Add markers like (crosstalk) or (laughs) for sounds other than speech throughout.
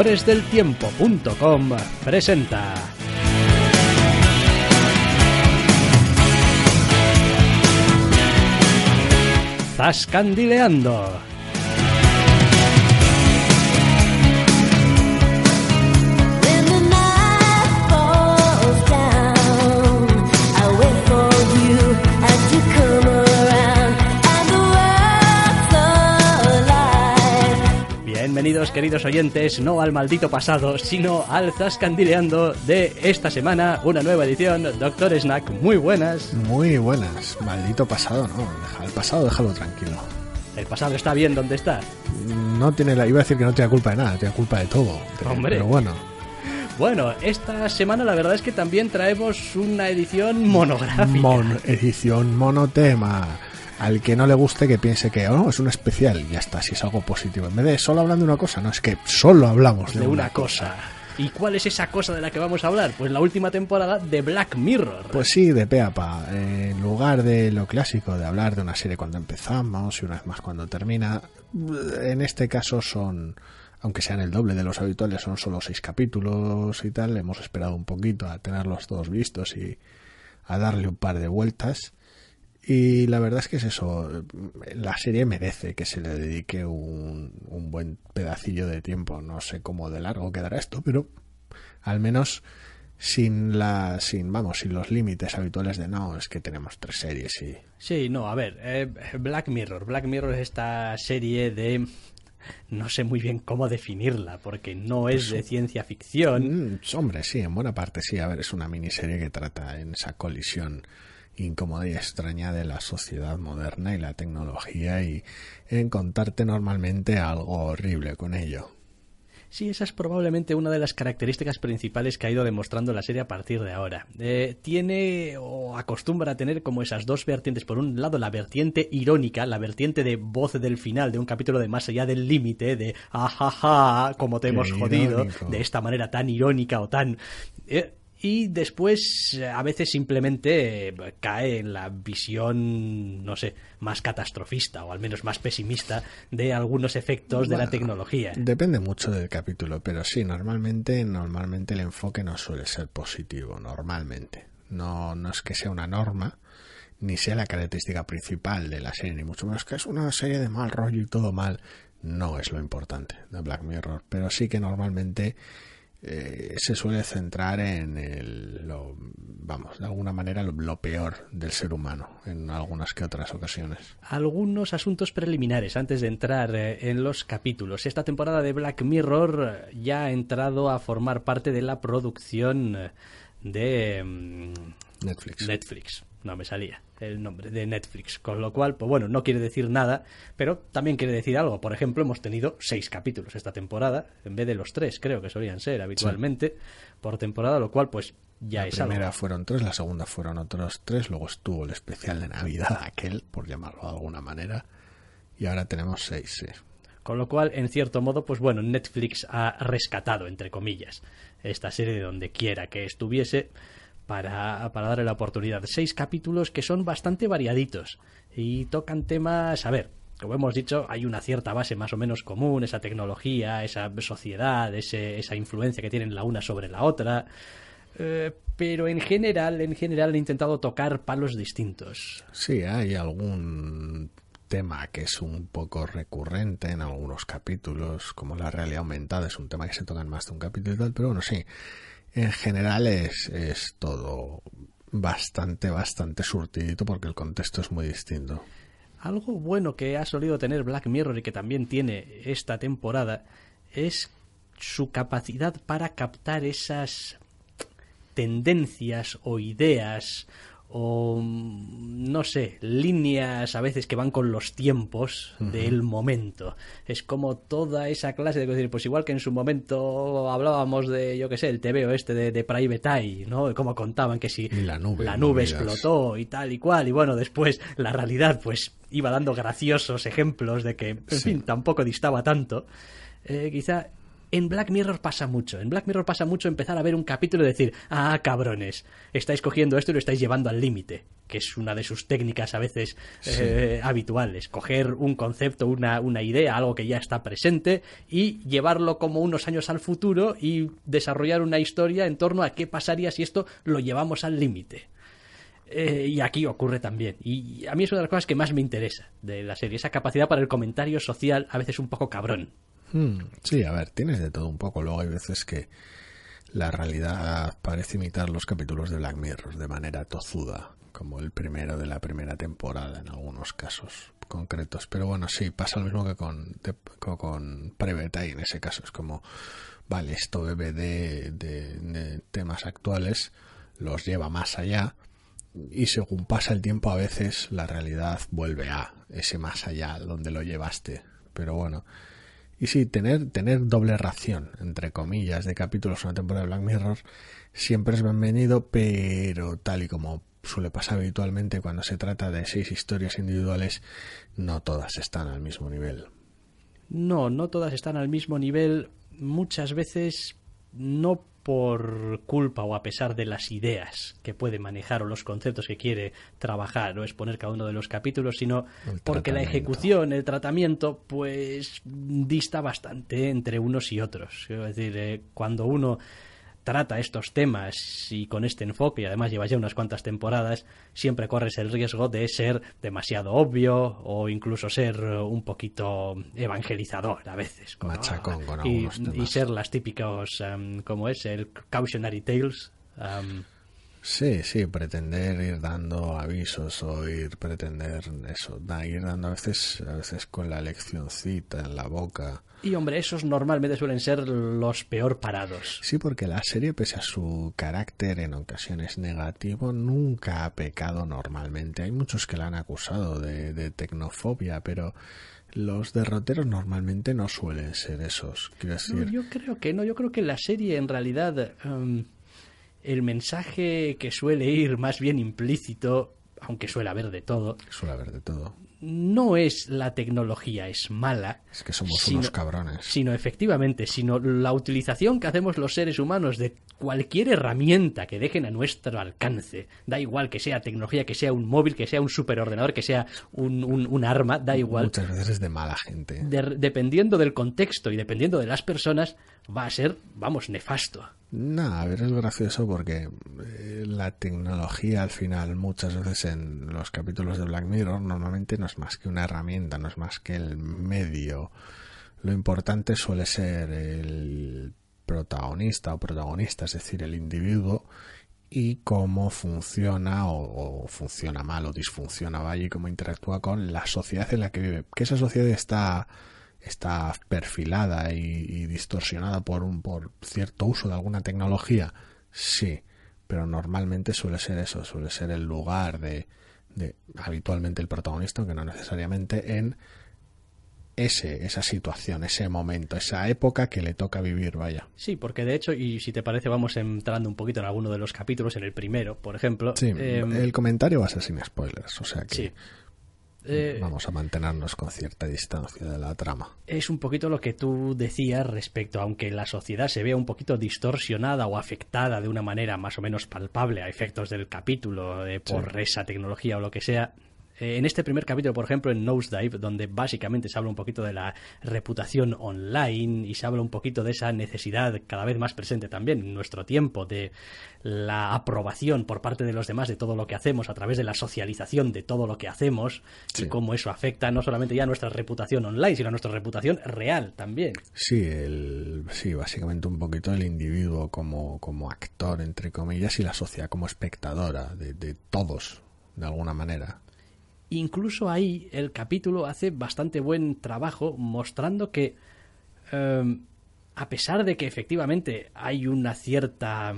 Doctoresdeltiempo.com presenta. Zascandileando Bienvenidos queridos oyentes, no al maldito pasado, sino al Zascandileando de esta semana, una nueva edición, Doctor Snack, muy buenas. Muy buenas, maldito pasado, no, deja el pasado, déjalo tranquilo. El pasado está bien donde está. No tiene la, iba a decir que no tiene culpa de nada, tiene culpa de todo. Hombre. Pero bueno. Bueno, esta semana la verdad es que también traemos una edición monográfica. Mon, edición monotema al que no le guste que piense que oh, es un especial y ya está, si es algo positivo. En vez de solo hablando de una cosa, no, es que solo hablamos de, de una, cosa. ¿Y cuál es esa cosa de la que vamos a hablar? Pues la última temporada de Black Mirror. Pues sí, de Peapa. En lugar de lo clásico de hablar de una serie cuando empezamos y una vez más cuando termina, en este caso son, aunque sean el doble de los habituales, son solo seis capítulos y tal. Hemos esperado un poquito a tenerlos todos vistos y a darle un par de vueltas. Y la verdad es que es eso, la serie merece que se le dedique un, un, buen pedacillo de tiempo. No sé cómo de largo quedará esto, pero al menos sin la, sin, vamos, sin los límites habituales de no, es que tenemos tres series y... Sí, no, a ver, eh, Black Mirror. Black Mirror es esta serie de... No sé muy bien cómo definirla, porque no es de ciencia ficción. Mm, hombre, sí, en buena parte sí. A ver, es una miniserie que trata en esa colisión incómoda y extraña de la sociedad moderna y la tecnología y en contarte normalmente algo horrible con ello. Sí, esa es probablemente una de las características principales que ha ido demostrando la serie a partir de ahora. Eh, tiene o acostumbra a tener como esas dos vertientes. Por un lado, la vertiente irónica, la vertiente de voz del final de un capítulo de Más allá del límite, de ajaja, como te hemos jodido, de esta manera tan irónica o tan... Eh, y después a veces simplemente cae en la visión, no sé, más catastrofista o al menos más pesimista de algunos efectos bueno, de la tecnología. Depende mucho del capítulo, pero sí, normalmente, normalmente el enfoque no suele ser positivo, normalmente. No, no es que sea una norma, ni sea la característica principal de la serie, ni mucho menos que es una serie de mal rollo y todo mal. No es lo importante de Black Mirror, pero sí que normalmente eh, se suele centrar en el, lo, vamos, de alguna manera lo, lo, peor del ser humano en algunas que otras ocasiones. Algunos asuntos preliminares antes de entrar eh, en los capítulos. Esta temporada de Black Mirror ya ha entrado a formar parte de la producción de mm, Netflix. Netflix. No me salía el nombre de Netflix, con lo cual, pues bueno, no quiere decir nada, pero también quiere decir algo. Por ejemplo, hemos tenido seis capítulos esta temporada, en vez de los tres, creo que solían ser habitualmente sí. por temporada, lo cual, pues ya la es algo. La primera fueron tres, la segunda fueron otros tres, luego estuvo el especial de Navidad, (laughs) aquel, por llamarlo de alguna manera, y ahora tenemos seis, sí. Con lo cual, en cierto modo, pues bueno, Netflix ha rescatado, entre comillas, esta serie de donde quiera que estuviese para, para darle la oportunidad. Seis capítulos que son bastante variaditos y tocan temas, a ver, como hemos dicho, hay una cierta base más o menos común, esa tecnología, esa sociedad, ese, esa influencia que tienen la una sobre la otra. Eh, pero en general, en general he intentado tocar palos distintos. Sí, hay algún tema que es un poco recurrente en algunos capítulos, como la realidad aumentada, es un tema que se toca en más de un capítulo y tal, pero bueno, sí, en general es, es todo bastante, bastante surtidito porque el contexto es muy distinto. Algo bueno que ha solido tener Black Mirror y que también tiene esta temporada es su capacidad para captar esas tendencias o ideas o no sé, líneas a veces que van con los tiempos del momento. Es como toda esa clase de decir, pues igual que en su momento hablábamos de, yo qué sé, el TV este de, de Private Eye, ¿no? Como contaban que si la nube, la nube explotó y tal y cual, y bueno, después la realidad pues iba dando graciosos ejemplos de que, en fin, tampoco distaba tanto. Eh, quizá en Black Mirror pasa mucho. En Black Mirror pasa mucho empezar a ver un capítulo y decir, ah, cabrones, estáis cogiendo esto y lo estáis llevando al límite, que es una de sus técnicas a veces eh, habituales. Coger un concepto, una, una idea, algo que ya está presente y llevarlo como unos años al futuro y desarrollar una historia en torno a qué pasaría si esto lo llevamos al límite. Eh, y aquí ocurre también. Y a mí es una de las cosas que más me interesa de la serie, esa capacidad para el comentario social, a veces un poco cabrón. Hmm, sí, a ver, tienes de todo un poco. Luego hay veces que la realidad parece imitar los capítulos de Black Mirror de manera tozuda, como el primero de la primera temporada en algunos casos concretos. Pero bueno, sí, pasa lo mismo que con, con Preveta y en ese caso es como, vale, esto bebe de, de temas actuales, los lleva más allá y según pasa el tiempo a veces la realidad vuelve a ese más allá donde lo llevaste. Pero bueno, y sí, tener, tener doble ración, entre comillas, de capítulos una temporada de Black Mirror siempre es bienvenido, pero tal y como suele pasar habitualmente cuando se trata de seis historias individuales, no todas están al mismo nivel. No, no todas están al mismo nivel. Muchas veces no por culpa o a pesar de las ideas que puede manejar o los conceptos que quiere trabajar o exponer cada uno de los capítulos, sino porque la ejecución, el tratamiento, pues dista bastante entre unos y otros. Es decir, eh, cuando uno trata estos temas y con este enfoque, y además llevas ya unas cuantas temporadas, siempre corres el riesgo de ser demasiado obvio o incluso ser un poquito evangelizador a veces. Machacón con y, y, ser las típicos, um, como es, el cautionary tales. Um, Sí, sí, pretender ir dando avisos o ir pretender eso, da, ir dando a veces, a veces con la leccioncita en la boca. Y hombre, esos normalmente suelen ser los peor parados. Sí, porque la serie, pese a su carácter en ocasiones negativo, nunca ha pecado normalmente. Hay muchos que la han acusado de, de tecnofobia, pero los derroteros normalmente no suelen ser esos. Quiero decir... yo creo que no, yo creo que la serie en realidad... Um, el mensaje que suele ir más bien implícito, aunque suele haber de todo. Suele haber de todo. No es la tecnología es mala. Es que somos unos cabrones. Sino efectivamente, sino la utilización que hacemos los seres humanos de cualquier herramienta que dejen a nuestro alcance. Da igual que sea tecnología, que sea un móvil, que sea un superordenador, que sea un, un, arma, da igual. Muchas veces es de mala gente. dependiendo del contexto y dependiendo de las personas, va a ser, vamos, nefasto. No, a ver, es gracioso porque eh, la tecnología al final muchas veces en los capítulos de Black Mirror normalmente no es más que una herramienta, no es más que el medio. Lo importante suele ser el protagonista o protagonista, es decir, el individuo y cómo funciona o, funciona mal o disfunciona, vaya, y cómo interactúa con la sociedad en la que vive. Que esa sociedad está está perfilada y, distorsionada por un por cierto uso de alguna tecnología sí pero normalmente suele ser eso suele ser el lugar de, de habitualmente el protagonista aunque no necesariamente en ese, esa situación, ese momento, esa época que le toca vivir, vaya. Sí, porque de hecho, y si te parece, vamos entrando un poquito en alguno de los capítulos, en el primero, por ejemplo. Sí, em, el comentario va a ser sin spoilers, o sea que. Sí. Eh, Vamos a mantenernos con cierta distancia de la trama. Es un poquito lo que tú decías respecto, aunque la sociedad se vea un poquito distorsionada o afectada de una manera más o menos palpable a efectos del capítulo de por esa tecnología o lo que sea, eh, en este primer capítulo, por ejemplo, en Nosedive, donde básicamente se habla un poquito de la reputación online y se habla un poquito de esa necesidad cada vez más presente también en nuestro tiempo de la aprobación por parte de los demás de todo lo que hacemos a través de la socialización de todo lo que hacemos y cómo eso afecta no solamente ya a nuestra reputación online, sino a nuestra reputación real también. Sí, el, sí básicamente un poquito el individuo como, como actor, entre comillas, y la sociedad como espectadora de, de todos, de alguna manera. Incluso ahí el capítulo hace bastante buen trabajo mostrando que em, a pesar de que efectivamente hay una cierta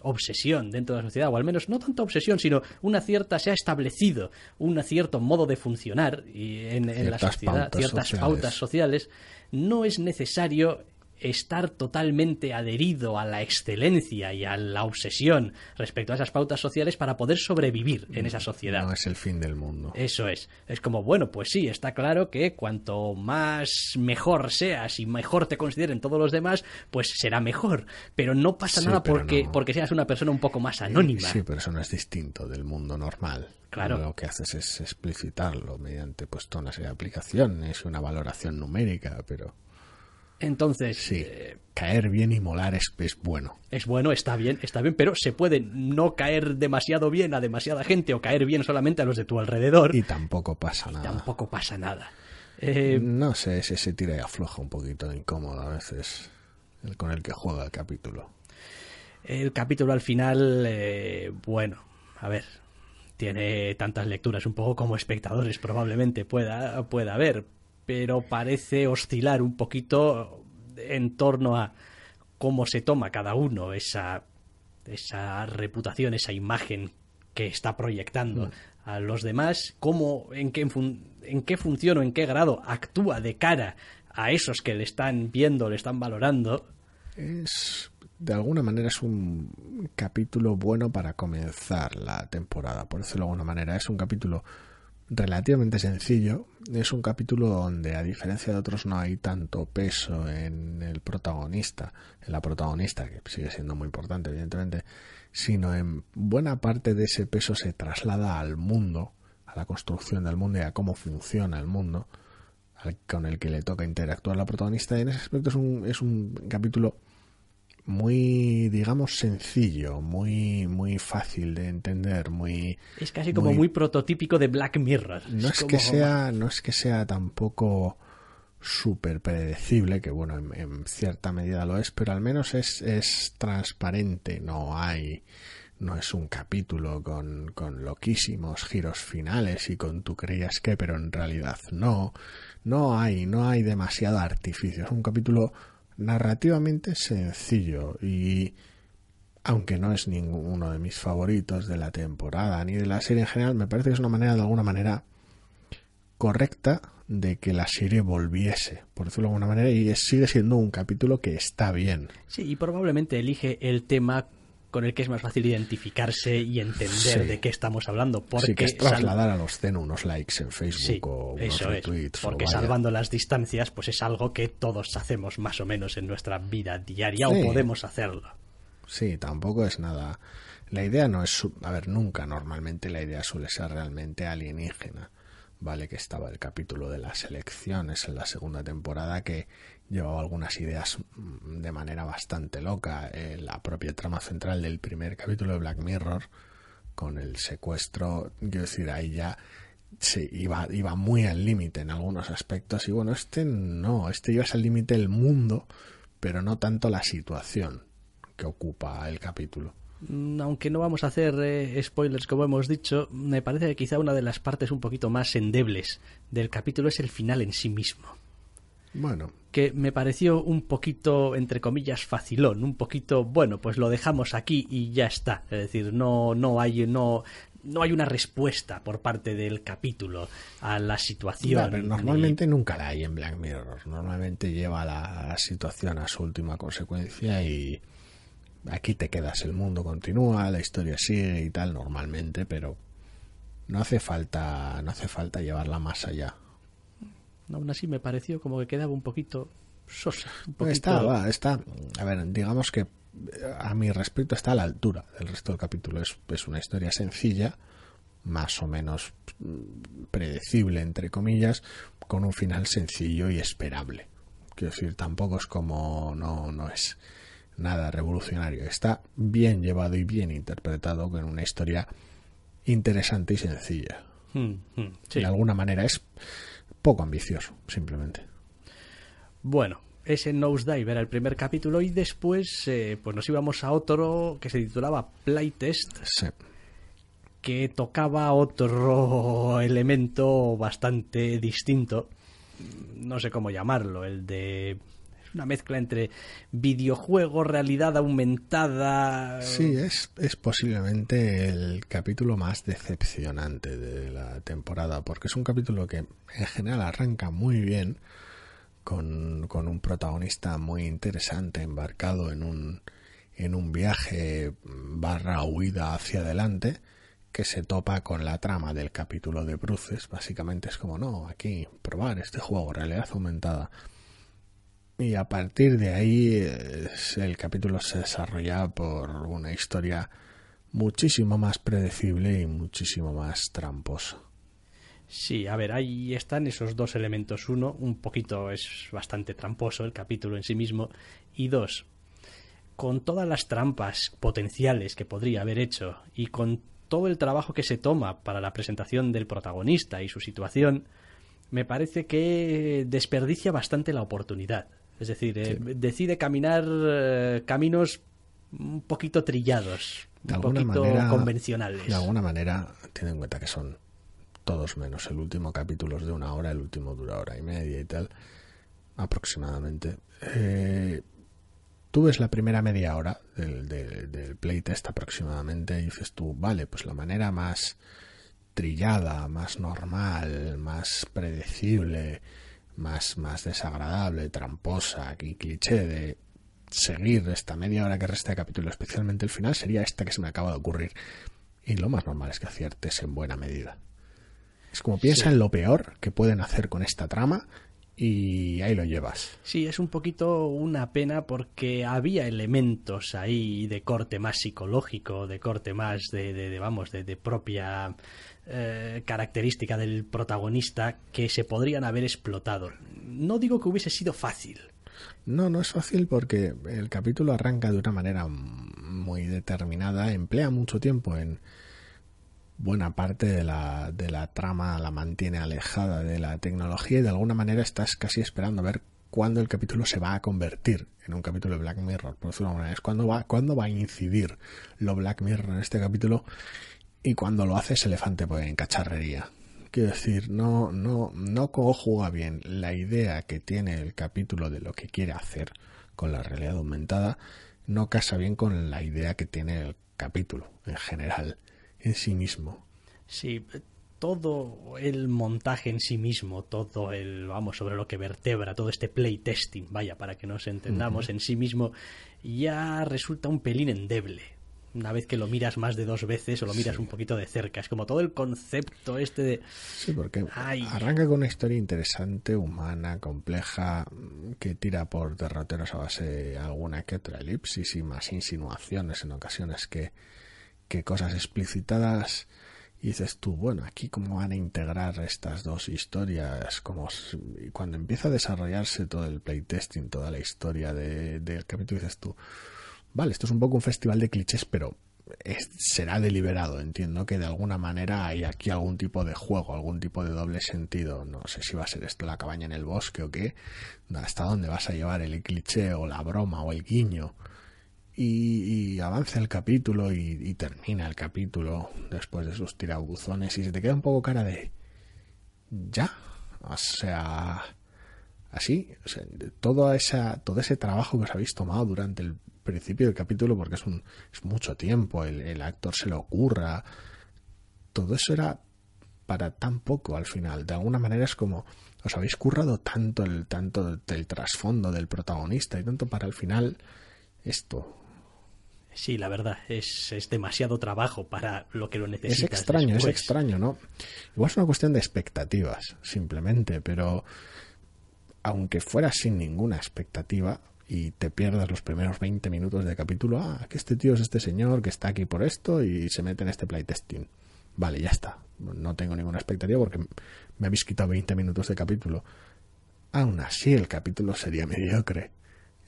obsesión dentro de la sociedad, o al menos no tanta obsesión, sino una cierta, se ha establecido un cierto modo de funcionar y en, la sociedad, ciertas pautas sociales, no es necesario estar totalmente adherido a la excelencia y a la obsesión respecto a esas pautas sociales para poder sobrevivir en esa sociedad. No es el fin del mundo. Eso es. Es como, bueno, pues sí, está claro que cuanto más mejor seas y mejor te consideren todos los demás, pues será mejor. Pero no pasa nada porque, porque seas una persona un poco más anónima. Sí, pero eso no es distinto del mundo normal. Claro. Lo que haces es explicitarlo mediante pues una serie de aplicaciones y una valoración numérica, pero... Entonces, sí, eh, caer bien y molar es, bueno. Es bueno, está bien, está bien, pero se puede no caer demasiado bien a demasiada gente o caer bien solamente a los de tu alrededor. Y tampoco pasa nada. Tampoco pasa nada. Eh, no sé, ese se tira y afloja un poquito incómodo a veces el con el que juega el capítulo. El capítulo al final, eh, bueno, a ver, tiene tantas lecturas un poco como espectadores probablemente pueda, pueda haber, pero parece oscilar un poquito en torno a cómo se toma cada uno esa, esa reputación, esa imagen que está proyectando a los demás, cómo, en qué, en qué función o en qué grado actúa de cara a esos que le están viendo, le están valorando. Es, de alguna manera, es un capítulo bueno para comenzar la temporada, por decirlo de alguna manera. Es un capítulo relativamente sencillo. Es un capítulo donde, a diferencia de otros, no hay tanto peso en el protagonista, en la protagonista, que sigue siendo muy importante, evidentemente, sino en buena parte de ese peso se traslada al mundo, a la construcción del mundo y a cómo funciona el mundo con el que le toca interactuar la protagonista. En ese aspecto es un, es un capítulo muy digamos sencillo muy muy fácil de entender muy es casi como muy, prototípico de Black Mirror. No es, que sea no es que sea tampoco súper predecible que bueno en, cierta medida lo es pero al menos es, es transparente no hay no es un capítulo con, con loquísimos giros finales y con tú creías que pero en realidad no. No hay no hay demasiado artificio. Es un capítulo narrativamente sencillo y aunque no es ninguno de mis favoritos de la temporada ni de la serie en general, me parece que es una manera de alguna manera correcta de que la serie volviese, por decirlo de alguna manera, y sigue siendo un capítulo que está bien. Sí, y probablemente elige el tema con el que es más fácil identificarse y entender de qué estamos hablando. Porque sí, que es trasladar a los CEN unos likes en Facebook o unos eso retweets. porque salvando las distancias, pues es algo que todos hacemos más o menos en nuestra vida diaria o podemos hacerlo. Sí, tampoco es nada. La idea no es. A ver, nunca normalmente la idea suele ser realmente alienígena. Vale, que estaba el capítulo de las elecciones en la segunda temporada que llevaba algunas ideas mm, de manera bastante loca. Eh, la propia trama central del primer capítulo de Black Mirror, con el secuestro, quiero decir, ahí ya se iba, iba muy al límite en algunos aspectos. Y bueno, este no, este iba al límite el mundo, pero no tanto la situación que ocupa el capítulo mm, aunque no vamos a hacer eh, spoilers como hemos dicho, me parece que quizá una de las partes un poquito más endebles del capítulo es el final en sí mismo. Bueno. Que me pareció un poquito, entre comillas, facilón, un poquito, bueno, pues lo dejamos aquí y ya está. Es decir, no, no hay, no, no hay una respuesta por parte del capítulo a la situación. normalmente nunca la hay en Black Mirror. Normalmente lleva la, situación a su última consecuencia y aquí te quedas. El mundo continúa, la historia sigue y tal normalmente, pero no hace falta, no hace falta llevarla más allá aún así me pareció como que quedaba un poquito sosa. Un Está, está, a ver, digamos que eh, a mi respecto está a la altura del resto del capítulo. Es, es una historia sencilla, más o menos mm, predecible, entre comillas, con un final sencillo y esperable. Quiero decir, tampoco es como, no, no es nada revolucionario. Está bien llevado y bien interpretado con una historia interesante y sencilla. Hmm, hmm, de alguna manera es poco ambicioso, simplemente. Bueno, ese Nosedive era el primer capítulo y después eh, pues nos íbamos a otro que se titulaba Playtest. Sí. que tocaba otro elemento bastante distinto. No sé cómo llamarlo, el de una mezcla entre videojuego, realidad aumentada. Sí, es, es posiblemente el capítulo más decepcionante de la temporada, porque es un capítulo que en general arranca muy bien, con, con un protagonista muy interesante, embarcado en un, en un viaje barra huida hacia adelante, que se topa con la trama del capítulo de Bruces. Básicamente es como, no, aquí, probar este juego, realidad aumentada. Y a partir de ahí el capítulo se desarrolla por una historia muchísimo más predecible y muchísimo más tramposa. Sí, a ver, ahí están esos dos elementos. Uno, un poquito es bastante tramposo el capítulo en sí mismo. Y dos, con todas las trampas potenciales que podría haber hecho y con todo el trabajo que se toma para la presentación del protagonista y su situación, me parece que desperdicia bastante la oportunidad. Es decir, eh, decide caminar eh, caminos un poquito trillados, un poquito convencionales. De alguna manera, ten en cuenta que son todos menos. El último capítulo es de una hora, el último dura hora y media y tal, aproximadamente. Eh, tú ves la primera media hora del, del, playtest aproximadamente y dices tú, vale, pues la manera más trillada, más normal, más predecible, más, más desagradable, tramposa y cliché de seguir esta media hora que resta de capítulo, especialmente el final, sería esta que se me acaba de ocurrir. Y lo más normal es que aciertes en buena medida. Es como piensa en lo peor que pueden hacer con esta trama y ahí lo llevas. Sí, es un poquito una pena porque había elementos ahí de corte más psicológico, de corte más de, de, vamos, de, de propia eh, característica del protagonista que se podrían haber explotado. No digo que hubiese sido fácil. No, no es fácil porque el capítulo arranca de una manera muy determinada, emplea mucho tiempo en buena parte de la, de la trama la mantiene alejada de la tecnología y de alguna manera estás casi esperando a ver cuándo el capítulo se va a convertir en un capítulo de Black Mirror, por decirlo de manera. Es va, cuándo va a incidir lo Black Mirror en este capítulo y cuando lo hace es elefante pues, en cacharrería. Quiero decir, no, no, no conjuga bien la idea que tiene el capítulo de lo que quiere hacer con la realidad aumentada, no casa bien con la idea que tiene el capítulo en general en sí mismo. Sí, todo el montaje en sí mismo, todo el, vamos, sobre lo que vertebra, todo este playtesting, vaya, para que nos entendamos, en sí mismo, ya resulta un pelín endeble. Una vez que lo miras más de dos veces o lo miras un poquito de cerca. Es como todo el concepto este de... Sí, porque arranca con una historia interesante, humana, compleja, que tira por derroteros a base de alguna que otra elipsis y más insinuaciones en ocasiones que que cosas explicitadas. Y dices tú, bueno, aquí cómo van a integrar estas dos historias, como cuando empieza a desarrollarse todo el playtesting, toda la historia del de, capítulo, dices tú, vale, esto es un poco un festival de clichés, pero será deliberado, entiendo que de alguna manera hay aquí algún tipo de juego, algún tipo de doble sentido, no sé si va a ser esto la cabaña en el bosque o qué, hasta dónde vas a llevar el cliché o la broma o el guiño. Y, avanza el capítulo y, termina el capítulo después de sus tirabuzones. Y se te queda un poco cara de ya o sea así todo esa todo ese trabajo que os habéis tomado durante el principio del capítulo porque es un es mucho tiempo el, el actor se lo ocurra todo eso era para tan poco al final de alguna manera es como os habéis currado tanto el tanto del trasfondo del protagonista y tanto para el final esto Sí, la verdad, es, es, demasiado trabajo para lo que lo necesitas. Es extraño, es extraño, ¿no? Igual es una cuestión de expectativas, simplemente, pero aunque fuera sin ninguna expectativa y te pierdas los primeros 20 minutos de capítulo, ah, que este tío es este señor que está aquí por esto y se mete en este playtesting. Vale, ya está. No tengo ninguna expectativa porque me habéis quitado 20 minutos de capítulo. Aún así, el capítulo sería mediocre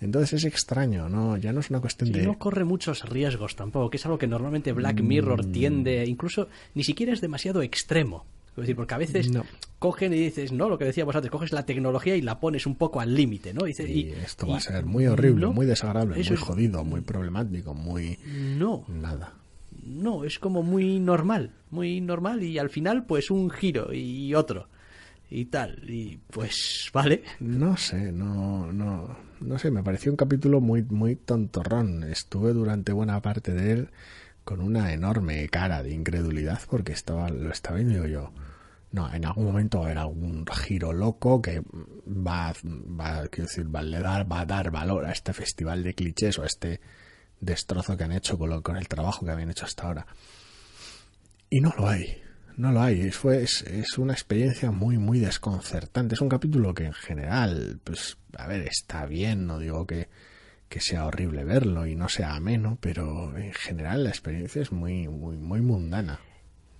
entonces es extraño, ¿no? Ya no es una cuestión de... No corre muchos riesgos tampoco, que es algo que normalmente Black Mirror mm. tiende, incluso ni siquiera es demasiado extremo. Es decir, porque a veces cogen y dices, no, lo que decíamos antes, coges la tecnología y la pones un poco al límite, ¿no? y, esto va a ser muy horrible, muy desagradable, muy jodido, muy problemático, muy... No. Nada. no, es como muy normal, muy normal y al final pues un giro y otro y tal. Y pues, vale. No sé, no, no, no sé, me pareció un capítulo muy, muy tontorrón. Estuve durante buena parte de él con una enorme cara de incredulidad porque estaba, lo estaba viendo yo. No, en algún momento haber algún giro loco que va, va, quiero decir, va, a dar, va a dar valor a este festival de clichés o a este destrozo que han hecho con, con el trabajo que habían hecho hasta ahora. Y no lo hay no lo hay. Fue, es, es, una experiencia muy, muy desconcertante. Es un capítulo que en general, pues, a ver, está bien, no digo que, que sea horrible verlo y no sea ameno, pero en general la experiencia es muy, muy, muy mundana.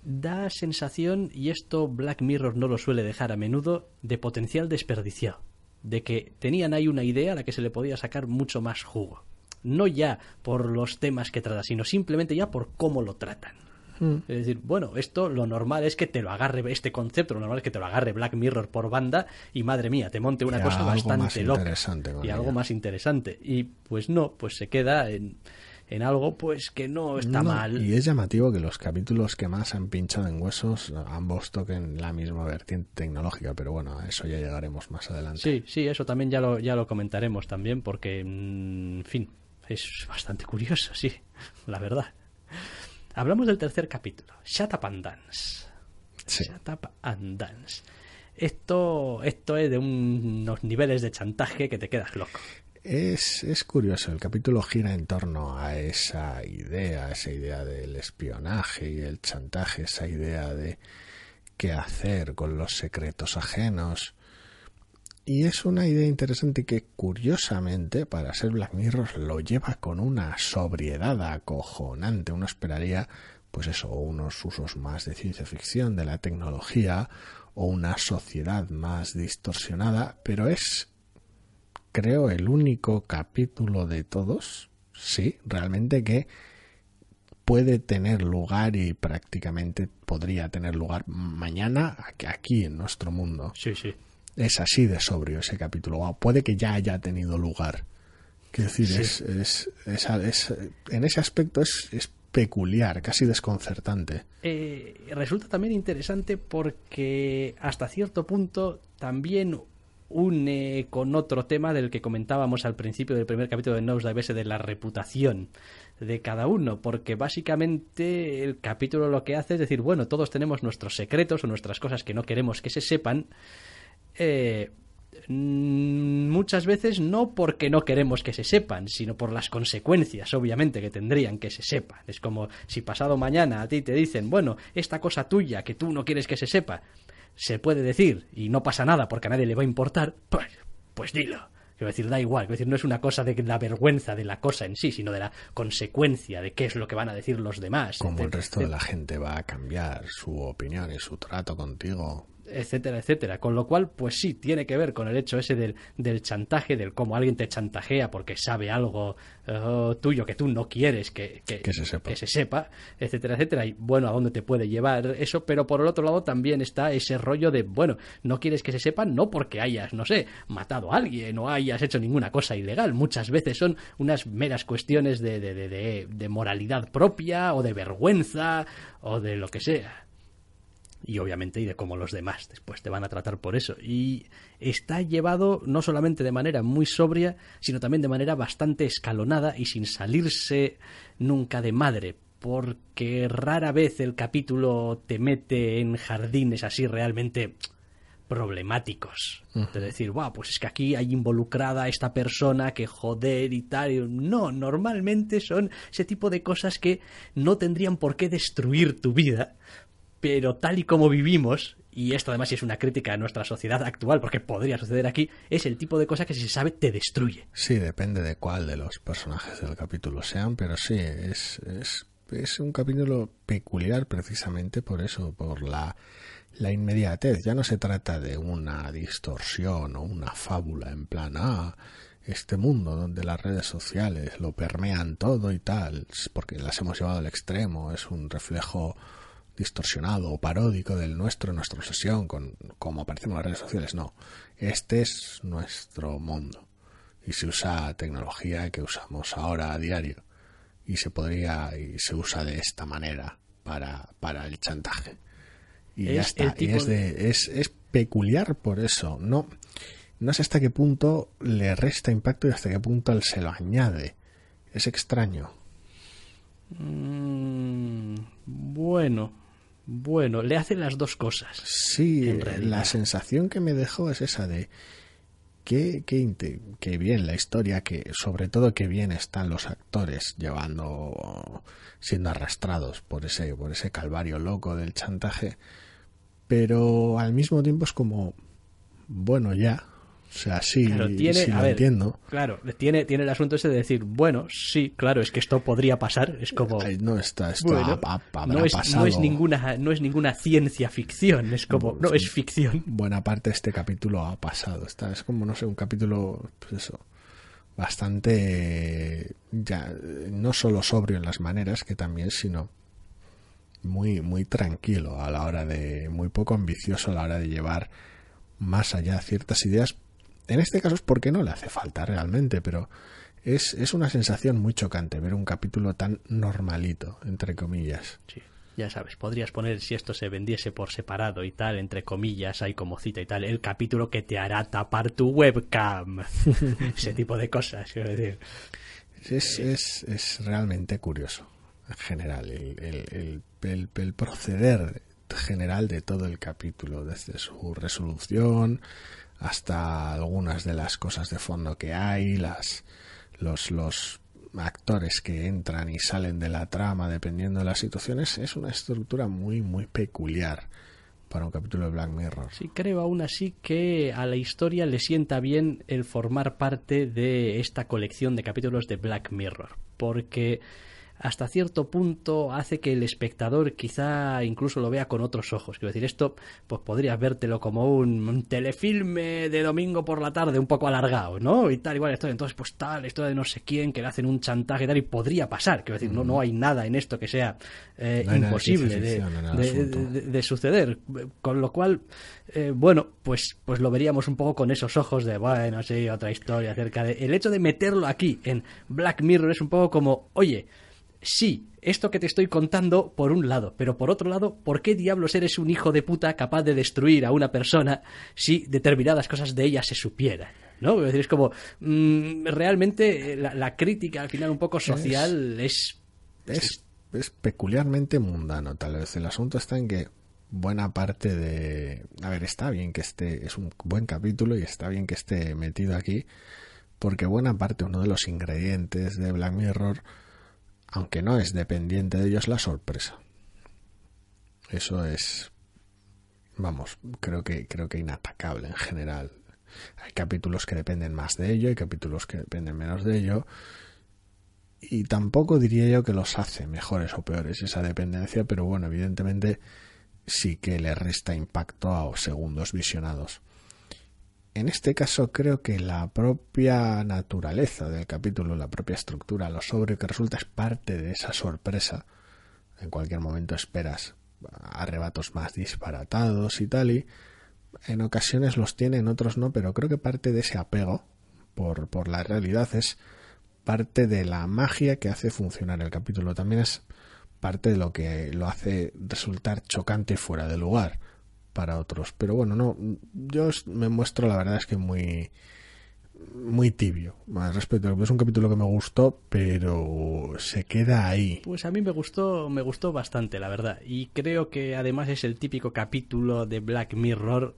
Da sensación, y esto Black Mirror no lo suele dejar a menudo, de potencial desperdiciado. De que tenían ahí una idea a la que se le podía sacar mucho más jugo. No ya por los temas que trata, sino simplemente ya por cómo lo tratan. Mm. Es decir, bueno, esto lo normal es que te lo agarre, este concepto, lo normal es que te lo agarre Black Mirror por banda y madre mía, te monte una cosa bastante loca y algo más interesante. Y pues no, pues se queda en, en algo pues que no está mal. Y es llamativo que los capítulos que más han pinchado en huesos ambos toquen la misma vertiente tecnológica, pero bueno, a eso ya llegaremos más adelante. Sí, sí, eso también ya lo, ya lo comentaremos también porque, mm, en fin, es bastante curioso, sí, (laughs) la verdad. Hablamos del tercer capítulo, Shut Up and Dance. Shut Up and Dance. Esto, esto es de unos niveles de chantaje que te quedas loco. Es, es curioso, el capítulo gira en torno a esa idea, esa idea del espionaje y el chantaje, esa idea de qué hacer con los secretos ajenos, y es una idea interesante que, curiosamente, para ser Black Mirror, lo lleva con una sobriedad acojonante. Uno esperaría, pues eso, unos usos más de ciencia ficción, de la tecnología, o una sociedad más distorsionada, pero es, creo, el único capítulo de todos, sí, realmente que puede tener lugar y prácticamente podría tener lugar mañana aquí en nuestro mundo. Sí, sí es así de sobrio ese capítulo. puede que ya haya tenido lugar. Quiero decir, es, es, en ese aspecto es, es peculiar, casi desconcertante. Eh, resulta también interesante porque hasta cierto punto también une con otro tema del que comentábamos al principio del primer capítulo de Nosedive, ese de la reputación de cada uno, porque básicamente el capítulo lo que hace es decir, bueno, todos tenemos nuestros secretos o nuestras cosas que no queremos que se sepan, eh, mm, muchas veces no porque no queremos que se sepan, sino por las consecuencias, obviamente, que tendrían que se sepan. Es como si pasado mañana a ti te dicen, bueno, esta cosa tuya que tú no quieres que se sepa, se puede decir y no pasa nada porque a nadie le va a importar, pues, pues dilo. Quiero decir, da igual, quiero decir, no es una cosa de la vergüenza de la cosa en sí, sino de la consecuencia de qué es lo que van a decir los demás. Como el resto de la gente va a cambiar su opinión y su trato contigo etcétera, etcétera. Con lo cual, pues sí, tiene que ver con el hecho ese del, del chantaje, del cómo alguien te chantajea porque sabe algo eh, tuyo que tú no quieres que, que, se sepa. que se sepa, etcétera, etcétera. Y bueno, a dónde te puede llevar eso, pero por el otro lado también está ese rollo de, bueno, no quieres que se sepa, no porque hayas, no sé, matado a alguien o hayas hecho ninguna cosa ilegal. Muchas veces son unas meras cuestiones de, de, de, de moralidad propia o de vergüenza o de lo que sea y obviamente y de cómo los demás después te van a tratar por eso. Y está llevado no solamente de manera muy sobria, sino también de manera bastante escalonada y sin salirse nunca de madre, porque rara vez el capítulo te mete en jardines así realmente problemáticos. De decir, wow, pues es que aquí hay involucrada esta persona que joder y tal. No, normalmente son ese tipo de cosas que no tendrían por qué destruir tu vida, pero tal y como vivimos, y esto además es una crítica a nuestra sociedad actual, porque podría suceder aquí, es el tipo de cosa que si se sabe te destruye. Sí, depende de cuál de los personajes del capítulo sean, pero sí, es, es, un capítulo peculiar precisamente por eso, por la, la inmediatez. Ya no se trata de una distorsión o una fábula en plan, ah, este mundo donde las redes sociales lo permean todo y tal, porque las hemos llevado al extremo, es un reflejo distorsionado o paródico del nuestro, nuestra obsesión con cómo aparecemos en las redes sociales. No, este es nuestro mundo y se usa tecnología que usamos ahora a diario y se podría y se usa de esta manera para, para el chantaje. Y ya está. Y es, de, es, es peculiar por eso. No, no sé hasta qué punto le resta impacto y hasta qué punto él se lo añade. Es extraño. Mm, bueno, bueno, le hace las dos cosas. Sí, la sensación que me dejó es esa de que, que, bien la historia, que sobre todo que bien están los actores llevando, siendo arrastrados por ese, por ese calvario loco del chantaje, pero al mismo tiempo es como, bueno, ya, o sea, sí, tiene, lo entiendo. Claro, tiene, tiene el asunto ese de decir, bueno, sí, claro, es que esto podría pasar. Es como. no está, esto no, es, no, es, ninguna, no es ninguna ciencia ficción, es como, no, es ficción. Buena parte de este capítulo ha pasado. Está, es como, no sé, un capítulo, pues eso, bastante. ya No solo sobrio en las maneras, que también, sino muy, muy tranquilo a la hora de. muy poco ambicioso a la hora de llevar más allá ciertas ideas en este caso es porque no le hace falta realmente, pero es, es una sensación muy chocante ver un capítulo tan normalito, entre comillas. Sí ya sabes, podrías poner si esto se vendiese por separado y tal, entre comillas, hay como cita y tal, el capítulo que te hará tapar tu webcam. (laughs) Ese tipo de cosas, quiero decir. Es, es, es realmente curioso, en general, el, el, el, proceder general de todo el capítulo, desde su resolución, hasta algunas de las cosas de fondo que hay, las, los, los actores que entran y salen de la trama dependiendo de las situaciones, es una estructura muy, muy peculiar para un capítulo de Black Mirror. Sí, creo aún así que a la historia le sienta bien el formar parte de esta colección de capítulos de Black Mirror, porque hasta cierto punto hace que el espectador quizá incluso lo vea con otros ojos. Quiero decir, esto pues podrías vértelo como un, telefilme de domingo por la tarde un poco alargado, ¿no? Y tal, igual esto, entonces pues tal, esto de no sé quién, que le hacen un chantaje y tal, y podría pasar. Quiero decir, no, no hay nada en esto que sea eh, imposible de, suceder. Con lo cual, eh, bueno, pues, pues lo veríamos un poco con esos ojos de, bueno, sí, otra historia acerca de... El hecho de meterlo aquí en Black Mirror es un poco como, oye, sí, esto que te estoy contando por un lado, pero por otro lado, ¿por qué diablos eres un hijo de puta capaz de destruir a una persona si determinadas cosas de ella se supieran? ¿No? Es decir, es como, mm, realmente eh, la, crítica al final un poco social es es, es... peculiarmente mundano, tal vez. El asunto está en que buena parte de... A ver, está bien que esté, es un buen capítulo y está bien que esté metido aquí, porque buena parte, uno de los ingredientes de Black Mirror aunque no es dependiente de ellos la sorpresa. Eso es, vamos, creo que, creo que inatacable en general. Hay capítulos que dependen más de ello, hay capítulos que dependen menos de ello. Y tampoco diría yo que los hace mejores o peores esa dependencia, pero bueno, evidentemente sí que le resta impacto a segundos visionados. En este caso creo que la propia naturaleza del capítulo, la propia estructura, lo sobre que resulta es parte de esa sorpresa. En cualquier momento esperas arrebatos más disparatados y tal y en ocasiones los tiene, en otros no, pero creo que parte de ese apego por, por la realidad es parte de la magia que hace funcionar el capítulo. También es parte de lo que lo hace resultar chocante fuera de lugar para otros. Pero bueno, no, yo me muestro la verdad es que muy muy tibio al respecto. Es un capítulo que me gustó, pero se queda ahí. Pues a mí me gustó, me gustó bastante, la verdad. Y creo que además es el típico capítulo de Black Mirror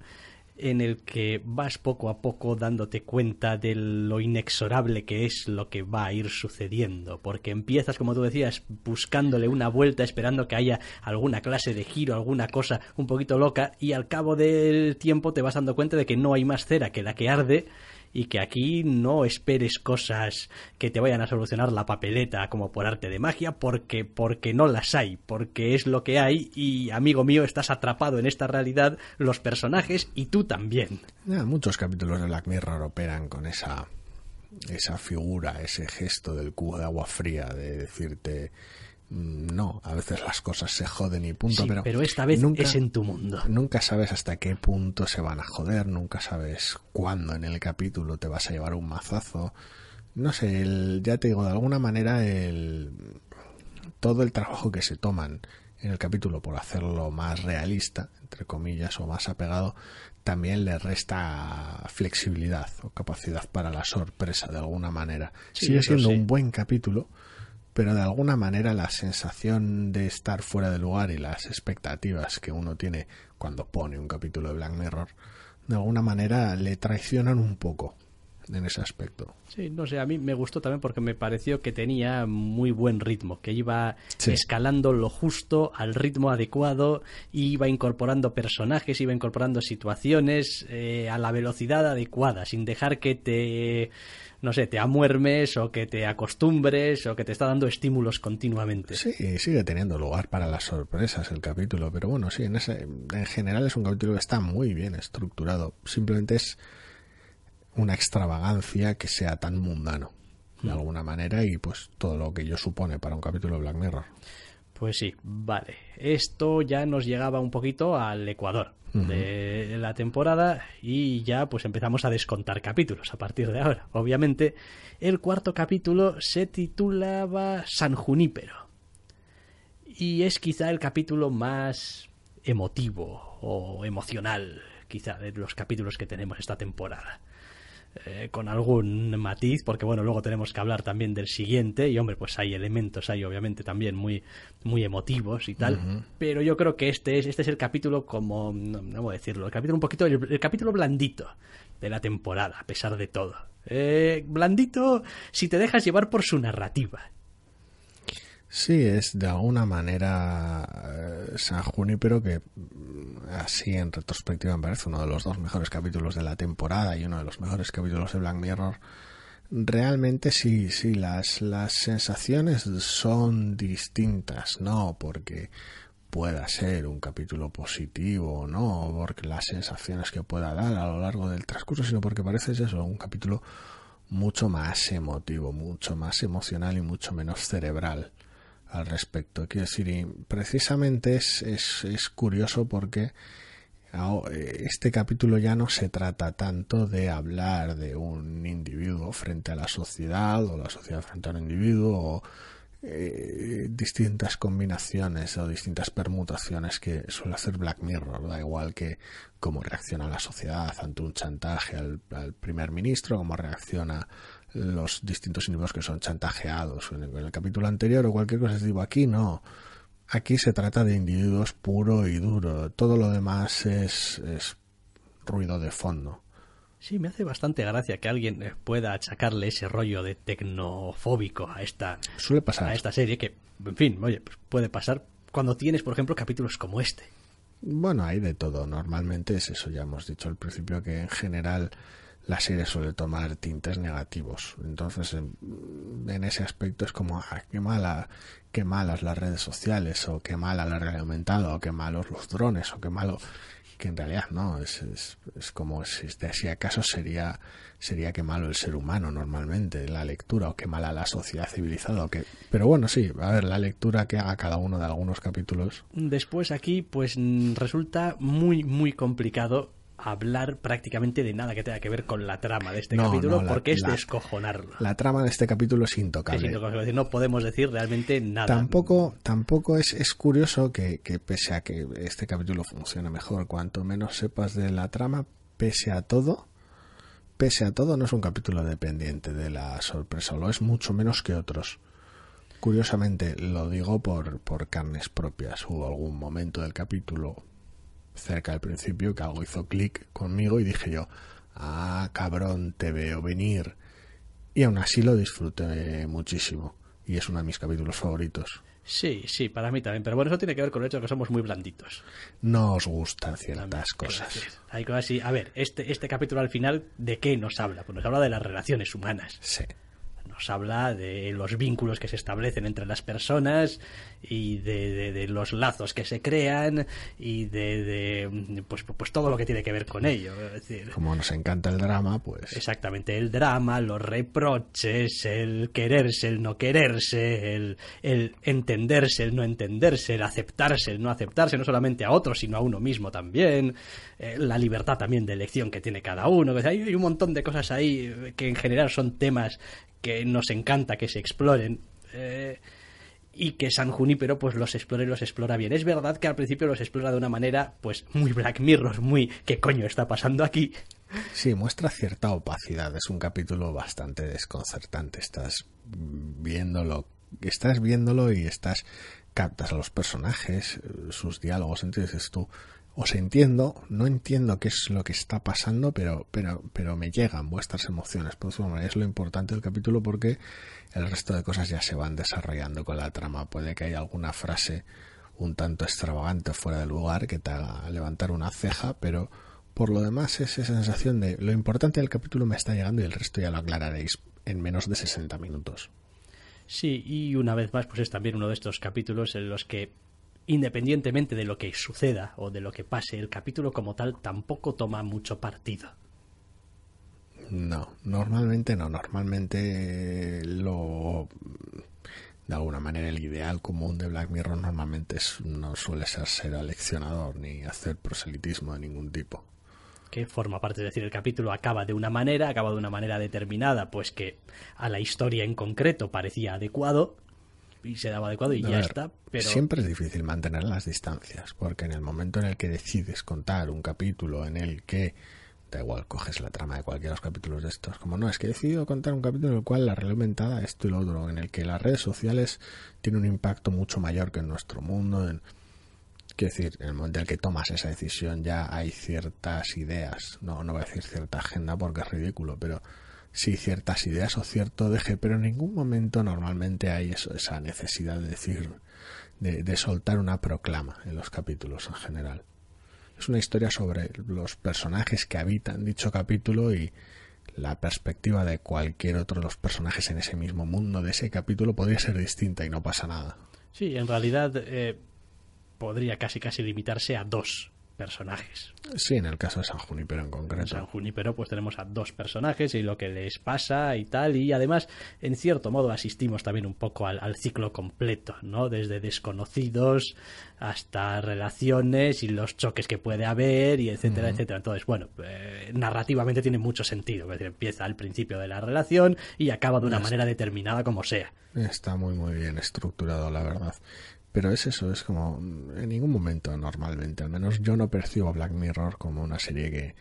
en el que vas poco a poco dándote cuenta de lo inexorable que es lo que va a ir sucediendo, porque empiezas, como tú decías, buscándole una vuelta, esperando que haya alguna clase de giro, alguna cosa un poquito loca, y al cabo del tiempo te vas dando cuenta de que no hay más cera que la que arde y que aquí no esperes cosas que te vayan a solucionar la papeleta como por arte de magia porque porque no las hay, porque es lo que hay y amigo mío estás atrapado en esta realidad los personajes y tú también. muchos capítulos de Black Mirror operan con esa esa figura, ese gesto del cubo de agua fría de decirte no, a veces las cosas se joden y punto, pero, pero esta vez es en tu mundo. Nunca sabes hasta qué punto se van a joder, nunca sabes cuándo en el capítulo te vas a llevar un mazazo, no sé, el, ya te digo, de alguna manera el, todo el trabajo que se toman en el capítulo por hacerlo más realista, entre comillas, o más apegado, también le resta flexibilidad o capacidad para la sorpresa de alguna manera. Sigue siendo un buen capítulo, pero de alguna manera la sensación de estar fuera de lugar y las expectativas que uno tiene cuando pone un capítulo de Black Mirror, de alguna manera le traicionan un poco en ese aspecto. Sí, no sé, a mí me gustó también porque me pareció que tenía muy buen ritmo, que iba escalando lo justo al ritmo adecuado, iba incorporando personajes, iba incorporando situaciones eh, a la velocidad adecuada, sin dejar que te no sé, te amuermes o que te acostumbres o que te está dando estímulos continuamente. Sí, sigue teniendo lugar para las sorpresas el capítulo, pero bueno, sí, en, ese, en general es un capítulo que está muy bien estructurado. Simplemente es una extravagancia que sea tan mundano de hmm. alguna manera y pues todo lo que ello supone para un capítulo de Black Mirror. Pues sí, vale. Esto ya nos llegaba un poquito al Ecuador de la temporada y ya pues empezamos a descontar capítulos a partir de ahora. Obviamente el cuarto capítulo se titulaba San Junípero y es quizá el capítulo más emotivo o emocional quizá de los capítulos que tenemos esta temporada. Eh, con algún matiz, porque bueno, luego tenemos que hablar también del siguiente, y hombre, pues hay elementos ahí obviamente también muy, muy emotivos y tal, pero yo creo que este es, este es el capítulo como, no, voy a decirlo, el capítulo un poquito, el, capítulo blandito de la temporada, a pesar de todo. Eh, blandito si te dejas llevar por su narrativa. Sí, es de alguna manera eh, San pero que mm, así en retrospectiva me parece uno de los dos mejores capítulos de la temporada y uno de los mejores capítulos de Black Mirror. Realmente sí, sí, las, las sensaciones son distintas, no porque pueda ser un capítulo positivo o no, porque las sensaciones que pueda dar a lo largo del transcurso, sino porque parece eso, un capítulo mucho más emotivo, mucho más emocional y mucho menos cerebral al respecto. Quiero decir, precisamente es, es, es curioso porque este capítulo ya no se trata tanto de hablar de un individuo frente a la sociedad o la sociedad frente a un individuo o eh, distintas combinaciones o distintas permutaciones que suele hacer Black Mirror. Da igual que cómo reacciona la sociedad ante un chantaje al, al primer ministro, cómo reacciona los distintos individuos que son chantajeados en el, capítulo anterior o cualquier cosa. Digo, aquí no. Aquí se trata de individuos puro y duro. Todo lo demás es, es ruido de fondo. Sí, me hace bastante gracia que alguien eh, pueda achacarle ese rollo de tecnofóbico a esta, Suele pasar. a esta serie, que, en fin, oye, pues puede pasar cuando tienes, por ejemplo, capítulos como este. Bueno, hay de todo. Normalmente es eso, ya hemos dicho al principio que en general la serie suele tomar tintes negativos. Entonces, en, ese aspecto es como, qué mala, qué malas las redes sociales, o qué mala la realidad aumentada, o qué malos los drones, o qué malo, que en realidad no, es, es, como si, si acaso sería, sería qué malo el ser humano normalmente, la lectura, o qué mala la sociedad civilizada, o que, pero bueno, sí, a ver, la lectura que haga cada uno de algunos capítulos. Después aquí, pues resulta muy, muy complicado hablar prácticamente de nada que tenga que ver con la trama de este capítulo, porque es descojonarlo. La trama de este capítulo es intocable. no podemos decir realmente nada. Tampoco, tampoco es, es curioso que, que, pese a que este capítulo funcione mejor, cuanto menos sepas de la trama, pese a todo, pese a todo, no es un capítulo dependiente de la sorpresa, lo es mucho menos que otros. Curiosamente, lo digo por, por carnes propias. Hubo algún momento del capítulo cerca del principio que algo hizo clic conmigo y dije yo, ah, cabrón, te veo venir. Y aún así lo disfruté muchísimo. Y es uno de mis capítulos favoritos. Sí, sí, para mí también. Pero bueno, eso tiene que ver con el hecho de que somos muy blanditos. No os gustan ciertas cosas. Hay cosas así. A ver, este, este capítulo al final, ¿de qué nos habla? Pues nos habla de las relaciones humanas. Sí nos habla de los vínculos que se establecen entre las personas y de, los lazos que se crean y de, pues, pues todo lo que tiene que ver con ello. Como nos encanta el drama, pues. Exactamente, el drama, los reproches, el quererse, el no quererse, el, el entenderse, el no entenderse, el aceptarse, el no aceptarse, no solamente a otros, sino a uno mismo también, eh, la libertad también de elección que tiene cada uno. Hay un montón de cosas ahí que en general son temas que nos encanta que se exploren. Eh, y que San Junípero pues los explora y los explora bien. Es verdad que al principio los explora de una manera pues muy Black Mirror, muy ¿qué coño está pasando aquí? Sí, muestra cierta opacidad. Es un capítulo bastante desconcertante. Estás viéndolo, estás viéndolo y estás captas a los personajes, sus diálogos, entonces tú, os entiendo, no entiendo qué es lo que está pasando, pero, pero, pero me llegan vuestras emociones. Pues, es lo importante del capítulo porque el resto de cosas ya se van desarrollando con la trama. Puede que haya alguna frase un tanto extravagante fuera de lugar que te haga levantar una ceja, pero por lo demás es esa sensación de lo importante del capítulo me está llegando y el resto ya lo aclararéis en menos de 60 minutos. Sí, y una vez más, pues es también uno de estos capítulos en los que independientemente de lo que suceda o de lo que pase, el capítulo como tal tampoco toma mucho partido. No, normalmente no. Normalmente lo. De alguna manera, el ideal común de Black Mirror normalmente no suele ser ser aleccionador ni hacer proselitismo de ningún tipo. Que forma parte, de decir, el capítulo acaba de una manera, acaba de una manera determinada, pues que a la historia en concreto parecía adecuado, y se daba adecuado y ya está. Pero... Siempre es difícil mantener las distancias, porque en el momento en el que decides contar un capítulo en el que, da igual, coges la trama de cualquiera de los capítulos de estos, como no, es que he decidido contar un capítulo en el cual la realidad aumentada, esto y lo otro, en el que las redes sociales tienen un impacto mucho mayor que en nuestro mundo. En... Quiero decir, en el momento en el que tomas esa decisión ya hay ciertas ideas, no, no voy a decir cierta agenda porque es ridículo, pero sí ciertas ideas o cierto deje, pero en ningún momento normalmente hay eso, esa necesidad de decir, de, soltar una proclama en los capítulos en general. Es una historia sobre los personajes que habitan dicho capítulo y la perspectiva de cualquier otro de los personajes en ese mismo mundo de ese capítulo podría ser distinta y no pasa nada. Sí, en realidad eh, podría casi casi limitarse a dos personajes. Sí, en el caso de San Junipero en concreto. En San Junipero pues tenemos a dos personajes y lo que les pasa y tal y además en cierto modo asistimos también un poco al, ciclo completo, ¿no? Desde desconocidos hasta relaciones y los choques que puede haber y etcétera, etcétera. Entonces, bueno, eh, narrativamente tiene mucho sentido. Es decir, empieza al principio de la relación y acaba de una manera determinada como sea. Está muy muy bien estructurado, la verdad. Pero es eso, es como en ningún momento normalmente, al menos yo no percibo Black Mirror como una serie que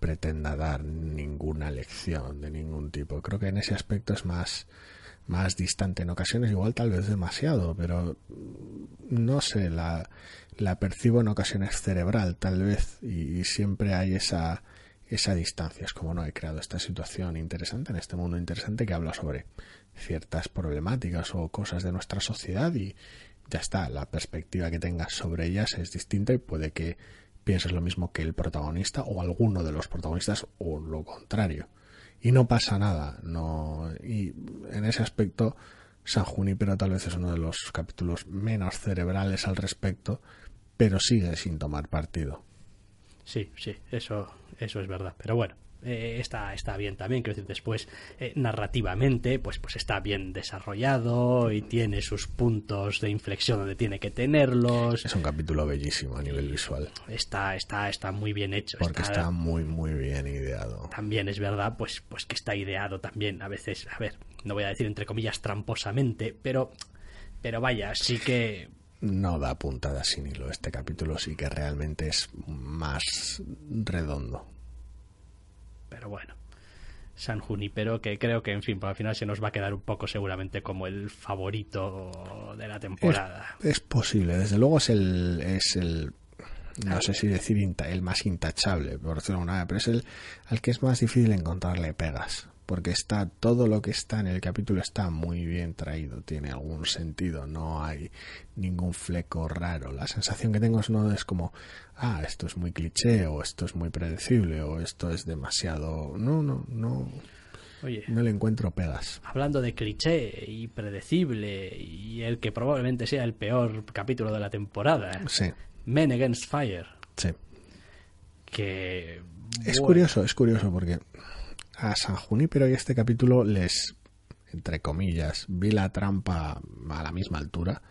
pretenda dar ninguna lección de ningún tipo. Creo que en ese aspecto es más más distante en ocasiones, igual tal vez demasiado, pero no sé, la, la percibo en ocasiones cerebral tal vez y, siempre hay esa esa distancia. Es como no he creado esta situación interesante en este mundo interesante que habla sobre ciertas problemáticas o cosas de nuestra sociedad y, ya está, la perspectiva que tengas sobre ellas es distinta y puede que pienses lo mismo que el protagonista o alguno de los protagonistas o lo contrario. Y no pasa nada, no y en ese aspecto San Junípero tal vez es uno de los capítulos menos cerebrales al respecto, pero sigue sin tomar partido. Sí, sí, eso eso es verdad, pero bueno, eh, está, está bien también, quiero decir, después eh, narrativamente pues, pues está bien desarrollado y tiene sus puntos de inflexión donde tiene que tenerlos. Es un capítulo bellísimo a nivel visual. Está, está, está muy bien hecho. Porque está, muy, muy bien ideado. También es verdad, pues, pues que está ideado también, a veces, a ver, no voy a decir entre comillas tramposamente, pero, pero vaya, sí que no da puntada sin hilo. Este capítulo sí que realmente es más redondo. Pero bueno. San Junipero, que creo que, en fin, por al final se nos va a quedar un poco seguramente como el favorito de la temporada. Es, posible, desde luego es el, es el no sé si decir el más intachable, por decirlo de alguna manera, pero es el al que es más difícil encontrarle pegas porque está todo lo que está en el capítulo está muy bien traído, tiene algún sentido, no hay ningún fleco raro. La sensación que tengo es no es como, ah, esto es muy cliché o esto es muy predecible o esto es demasiado, no, no, no. Oye, no le encuentro pegas. Hablando de cliché y predecible y el que probablemente sea el peor capítulo de la temporada. Sí. Men Against Fire. Sí. Que es curioso, es curioso porque a San Junípero y este capítulo les, entre comillas, vi la trampa a la misma altura,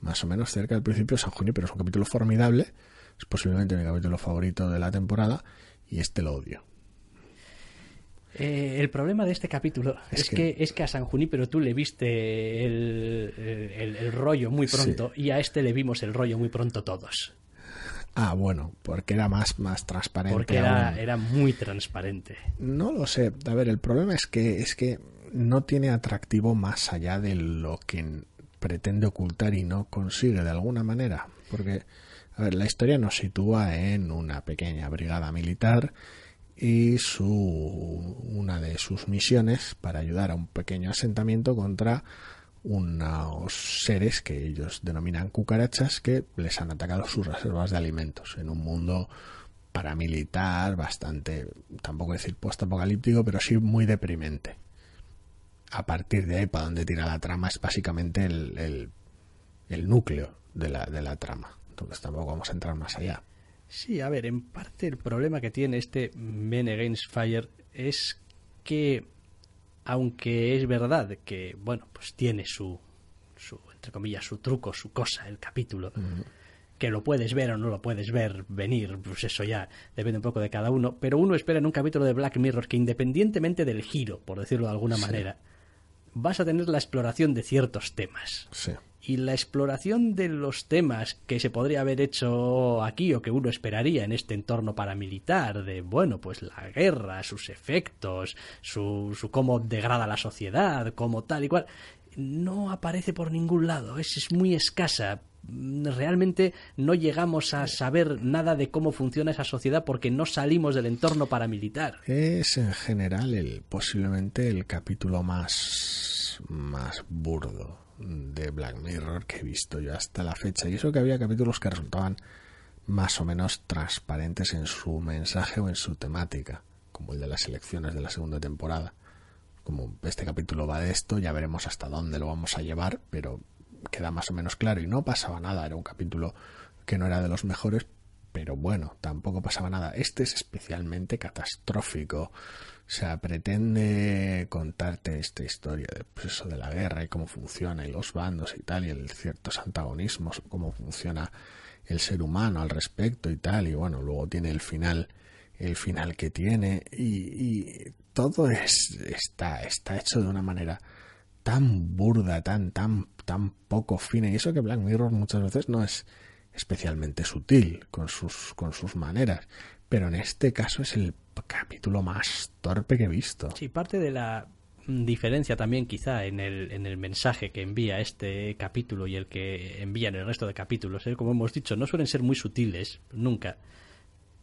más o menos cerca del principio. San Junípero es un capítulo formidable, es posiblemente mi capítulo favorito de la temporada y este lo odio. Eh, el problema de este capítulo es, que... es que a San pero tú le viste el, el, rollo muy pronto y a este le vimos el rollo muy pronto todos. Ah, bueno, porque era más, más transparente. Porque era, era muy transparente. No lo sé. A ver, el problema es que, es que no tiene atractivo más allá de lo que pretende ocultar y no consigue de alguna manera. Porque, a ver, la historia nos sitúa en una pequeña brigada militar y su, una de sus misiones para ayudar a un pequeño asentamiento contra unos seres que ellos denominan cucarachas que les han atacado sus reservas de alimentos en un mundo paramilitar bastante, tampoco decir post-apocalíptico, pero sí muy deprimente. A partir de ahí, para donde tira la trama, es básicamente el, el, núcleo de la, de la trama. Entonces tampoco vamos a entrar más allá. Sí, a ver, en parte el problema que tiene este Men Against Fire es que, aunque es verdad que, bueno, pues tiene su, su entre comillas, su truco, su cosa, el capítulo, que lo puedes ver o no lo puedes ver venir, pues eso ya depende un poco de cada uno, pero uno espera en un capítulo de Black Mirror que independientemente del giro, por decirlo de alguna manera, vas a tener la exploración de ciertos temas. Sí y la exploración de los temas que se podría haber hecho aquí o que uno esperaría en este entorno paramilitar de bueno pues la guerra sus efectos su, su cómo degrada la sociedad como tal y cual no aparece por ningún lado es, es muy escasa realmente no llegamos a saber nada de cómo funciona esa sociedad porque no salimos del entorno paramilitar. Es en general el posiblemente el capítulo más más burdo de Black Mirror que he visto yo hasta la fecha. Y eso que había capítulos que resultaban más o menos transparentes en su mensaje o en su temática, como el de las elecciones de la segunda temporada. Como este capítulo va de esto, ya veremos hasta dónde lo vamos a llevar, pero queda más o menos claro y no pasaba nada. Era un capítulo que no era de los mejores, pero bueno, tampoco pasaba nada. Este es especialmente catastrófico. O sea, pretende contarte esta historia de, pues eso, de la guerra y cómo funciona y los bandos y tal, y el ciertos antagonismos, cómo funciona el ser humano al respecto y tal, y bueno, luego tiene el final, el final que tiene, y, todo es, está, está hecho de una manera tan burda, tan, tan, tan poco fina, y eso que Black Mirror muchas veces no es especialmente sutil con sus, con sus maneras, pero en este caso es el capítulo más torpe que he visto. Sí, parte de la diferencia también quizá en el, en el mensaje que envía este capítulo y el que envían el resto de capítulos, ¿eh? como hemos dicho, no suelen ser muy sutiles, nunca,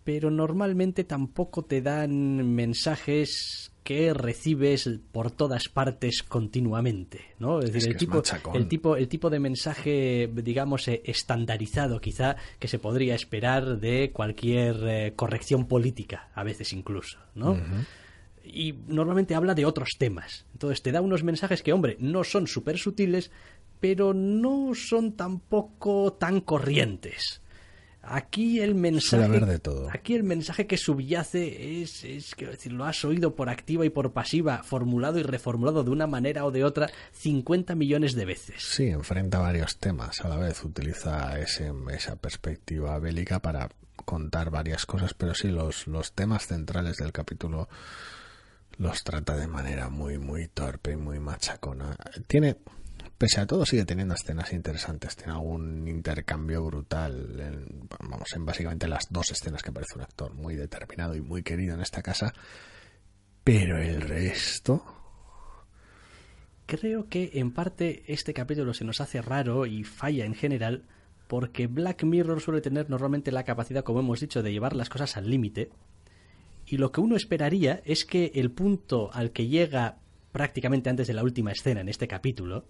pero normalmente tampoco te dan mensajes que recibes por todas partes continuamente, ¿no? Es decir, el, tipo, el, tipo, el tipo de mensaje, digamos, eh, estandarizado quizá que se podría esperar de cualquier eh, corrección política, a veces incluso, ¿no? Y normalmente habla de otros temas. Entonces te da unos mensajes que, hombre, no son súper sutiles, pero no son tampoco tan corrientes. Aquí el mensaje. de todo. Aquí el mensaje que subyace es, es quiero decir, lo has oído por activa y por pasiva, formulado y reformulado de una manera o de otra 50 millones de veces. Sí, enfrenta varios temas a la vez, utiliza ese, esa perspectiva bélica para contar varias cosas, pero sí, los, los temas centrales del capítulo los trata de manera muy, muy torpe y muy machacona. Tiene pese a todo sigue teniendo escenas interesantes, tiene algún intercambio brutal, en, vamos, en básicamente las dos escenas que aparece un actor muy determinado y muy querido en esta casa, pero el resto... Creo que en parte este capítulo se nos hace raro y falla en general porque Black Mirror suele tener normalmente la capacidad, como hemos dicho, de llevar las cosas al límite. Y lo que uno esperaría es que el punto al que llega prácticamente antes de la última escena en este capítulo,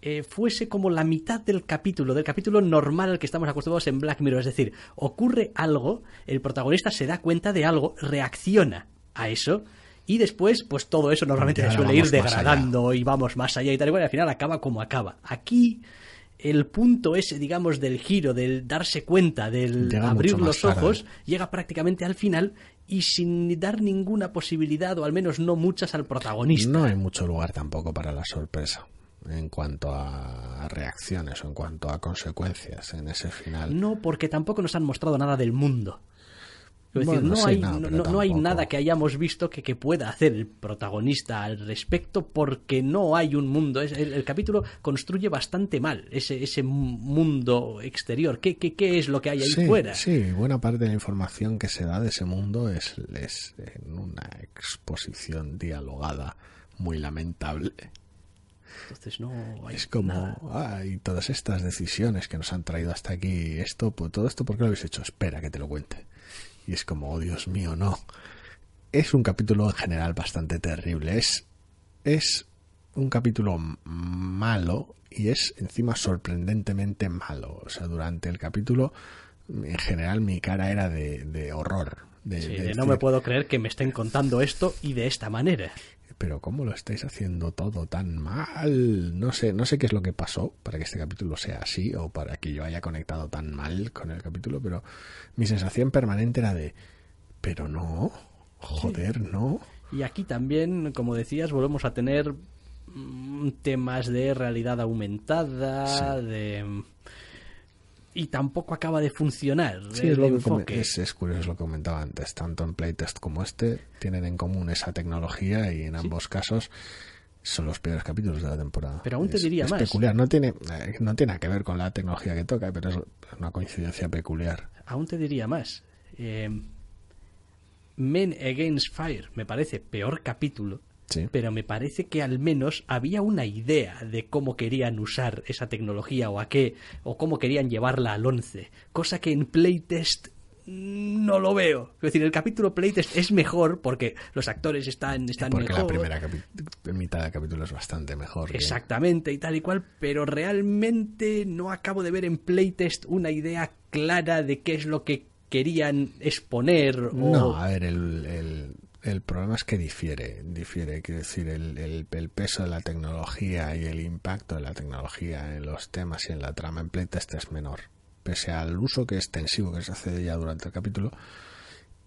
eh, fuese como la mitad del capítulo, del capítulo normal al que estamos acostumbrados en Black Mirror. Es decir, ocurre algo, el protagonista se da cuenta de algo, reacciona a eso. Y después, pues todo eso normalmente se suele ir degradando y vamos más allá y tal y y al final acaba como acaba. Aquí el punto ese, digamos, del giro, del darse cuenta, del abrir los ojos, llega prácticamente al final y sin dar ninguna posibilidad, o al menos no muchas, al protagonista. No hay mucho lugar tampoco para la sorpresa en cuanto a reacciones o en cuanto a consecuencias en ese final. No, porque tampoco nos han mostrado nada del mundo. Es decir, Bueno, no sí, hay, no, no, pero no- no hay tampoco. nada que hayamos visto que, que pueda hacer el protagonista al respecto porque no hay un mundo. Es- el, el capítulo construye bastante mal ese, ese mundo exterior. ¿Qué, qué, qué es lo que hay ahí sí, fuera? Sí, buena parte de la información que se da de ese mundo es, es en una exposición dialogada muy lamentable. Entonces no hay Es como, nada. ah, y todas estas decisiones que nos han traído hasta aquí, esto, pues, todo esto, ¿por qué lo habéis hecho? Espera que te lo cuente. Y es como, oh Dios mío, no. Es un capítulo en general bastante terrible. Es, es un capítulo malo y es encima sorprendentemente malo. O sea, durante el capítulo, en general, mi cara era de, de horror. De, Sí, de de no me puedo creer que me estén contando esto y de esta manera. Pero cómo lo estáis haciendo todo tan mal no sé no sé qué es lo que pasó para que este capítulo sea así o para que yo haya conectado tan mal con el capítulo pero mi sensación permanente era de pero no joder no Y aquí también, como decías, volvemos a tener mm, temas de realidad aumentada, de... Y tampoco acaba de funcionar sí es lo que come- enfoque. es, es curioso lo que comentaba antes tanto en playtest como este tienen en común esa tecnología y en ambos casos son los peores capítulos de la temporada. Pero aún te Es- diría es más. peculiar, no tiene, eh, no tiene nada que ver con la tecnología que toca, pero es una coincidencia peculiar. Aún te diría más. Eh, Men Against Fire me parece peor capítulo, Sí. pero me parece que al menos había una idea de cómo querían usar esa tecnología o a qué, o cómo querían llevarla al 11, cosa que en Playtest no lo veo. Es decir, el capítulo Playtest es mejor porque los actores están, están Porque mejor. la primera mitad del capítulo es bastante mejor. que- Exactamente, y tal y cual, pero realmente no acabo de ver en Playtest una idea clara de qué es lo que querían exponer. o- No, a ver, el, el, el problema es que difiere, difiere, quiero decir, el, peso de la tecnología y el impacto de la tecnología en los temas y en la trama en playtest es menor. Pese al uso que extensivo que se hace ella durante el capítulo,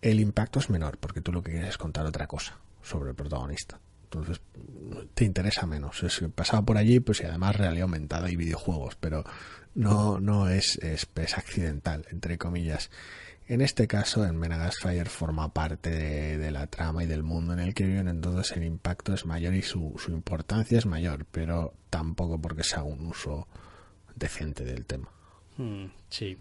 el impacto es menor, porque tú lo que quieres es contar otra cosa sobre el protagonista. Entonces, te interesa menos. Es pasado por allí, pues y además realidad aumentada y videojuegos, pero no, no es, es, es accidental, entre comillas. En este caso, en Menagas Fire forma parte de, de la trama y del mundo en el que viven, entonces el impacto es mayor y su, su importancia es mayor, pero tampoco porque sea un uso decente del tema. Hmm, sí.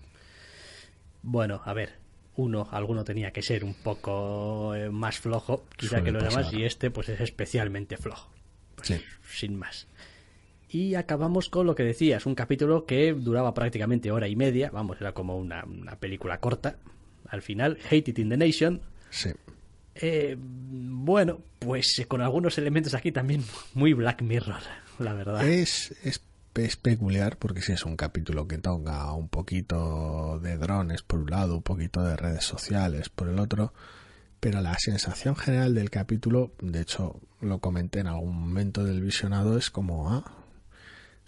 Bueno, a ver. Uno, alguno tenía que ser un poco eh, más flojo, quizá Suele que los demás, y este pues es especialmente flojo. Pues, Sí. Sin más. Y acabamos con lo que decías, un capítulo que duraba prácticamente hora y media, vamos, era como una, una película corta. Al final, Hate It in the Nation. Sí. Eh, bueno, pues eh, con algunos elementos aquí también muy Black Mirror, la verdad. Es, es, es peculiar porque sí es un capítulo que toca un poquito de drones por un lado, un poquito de redes sociales por el otro, pero la sensación general del capítulo, de hecho lo comenté en algún momento del visionado, es como, ah,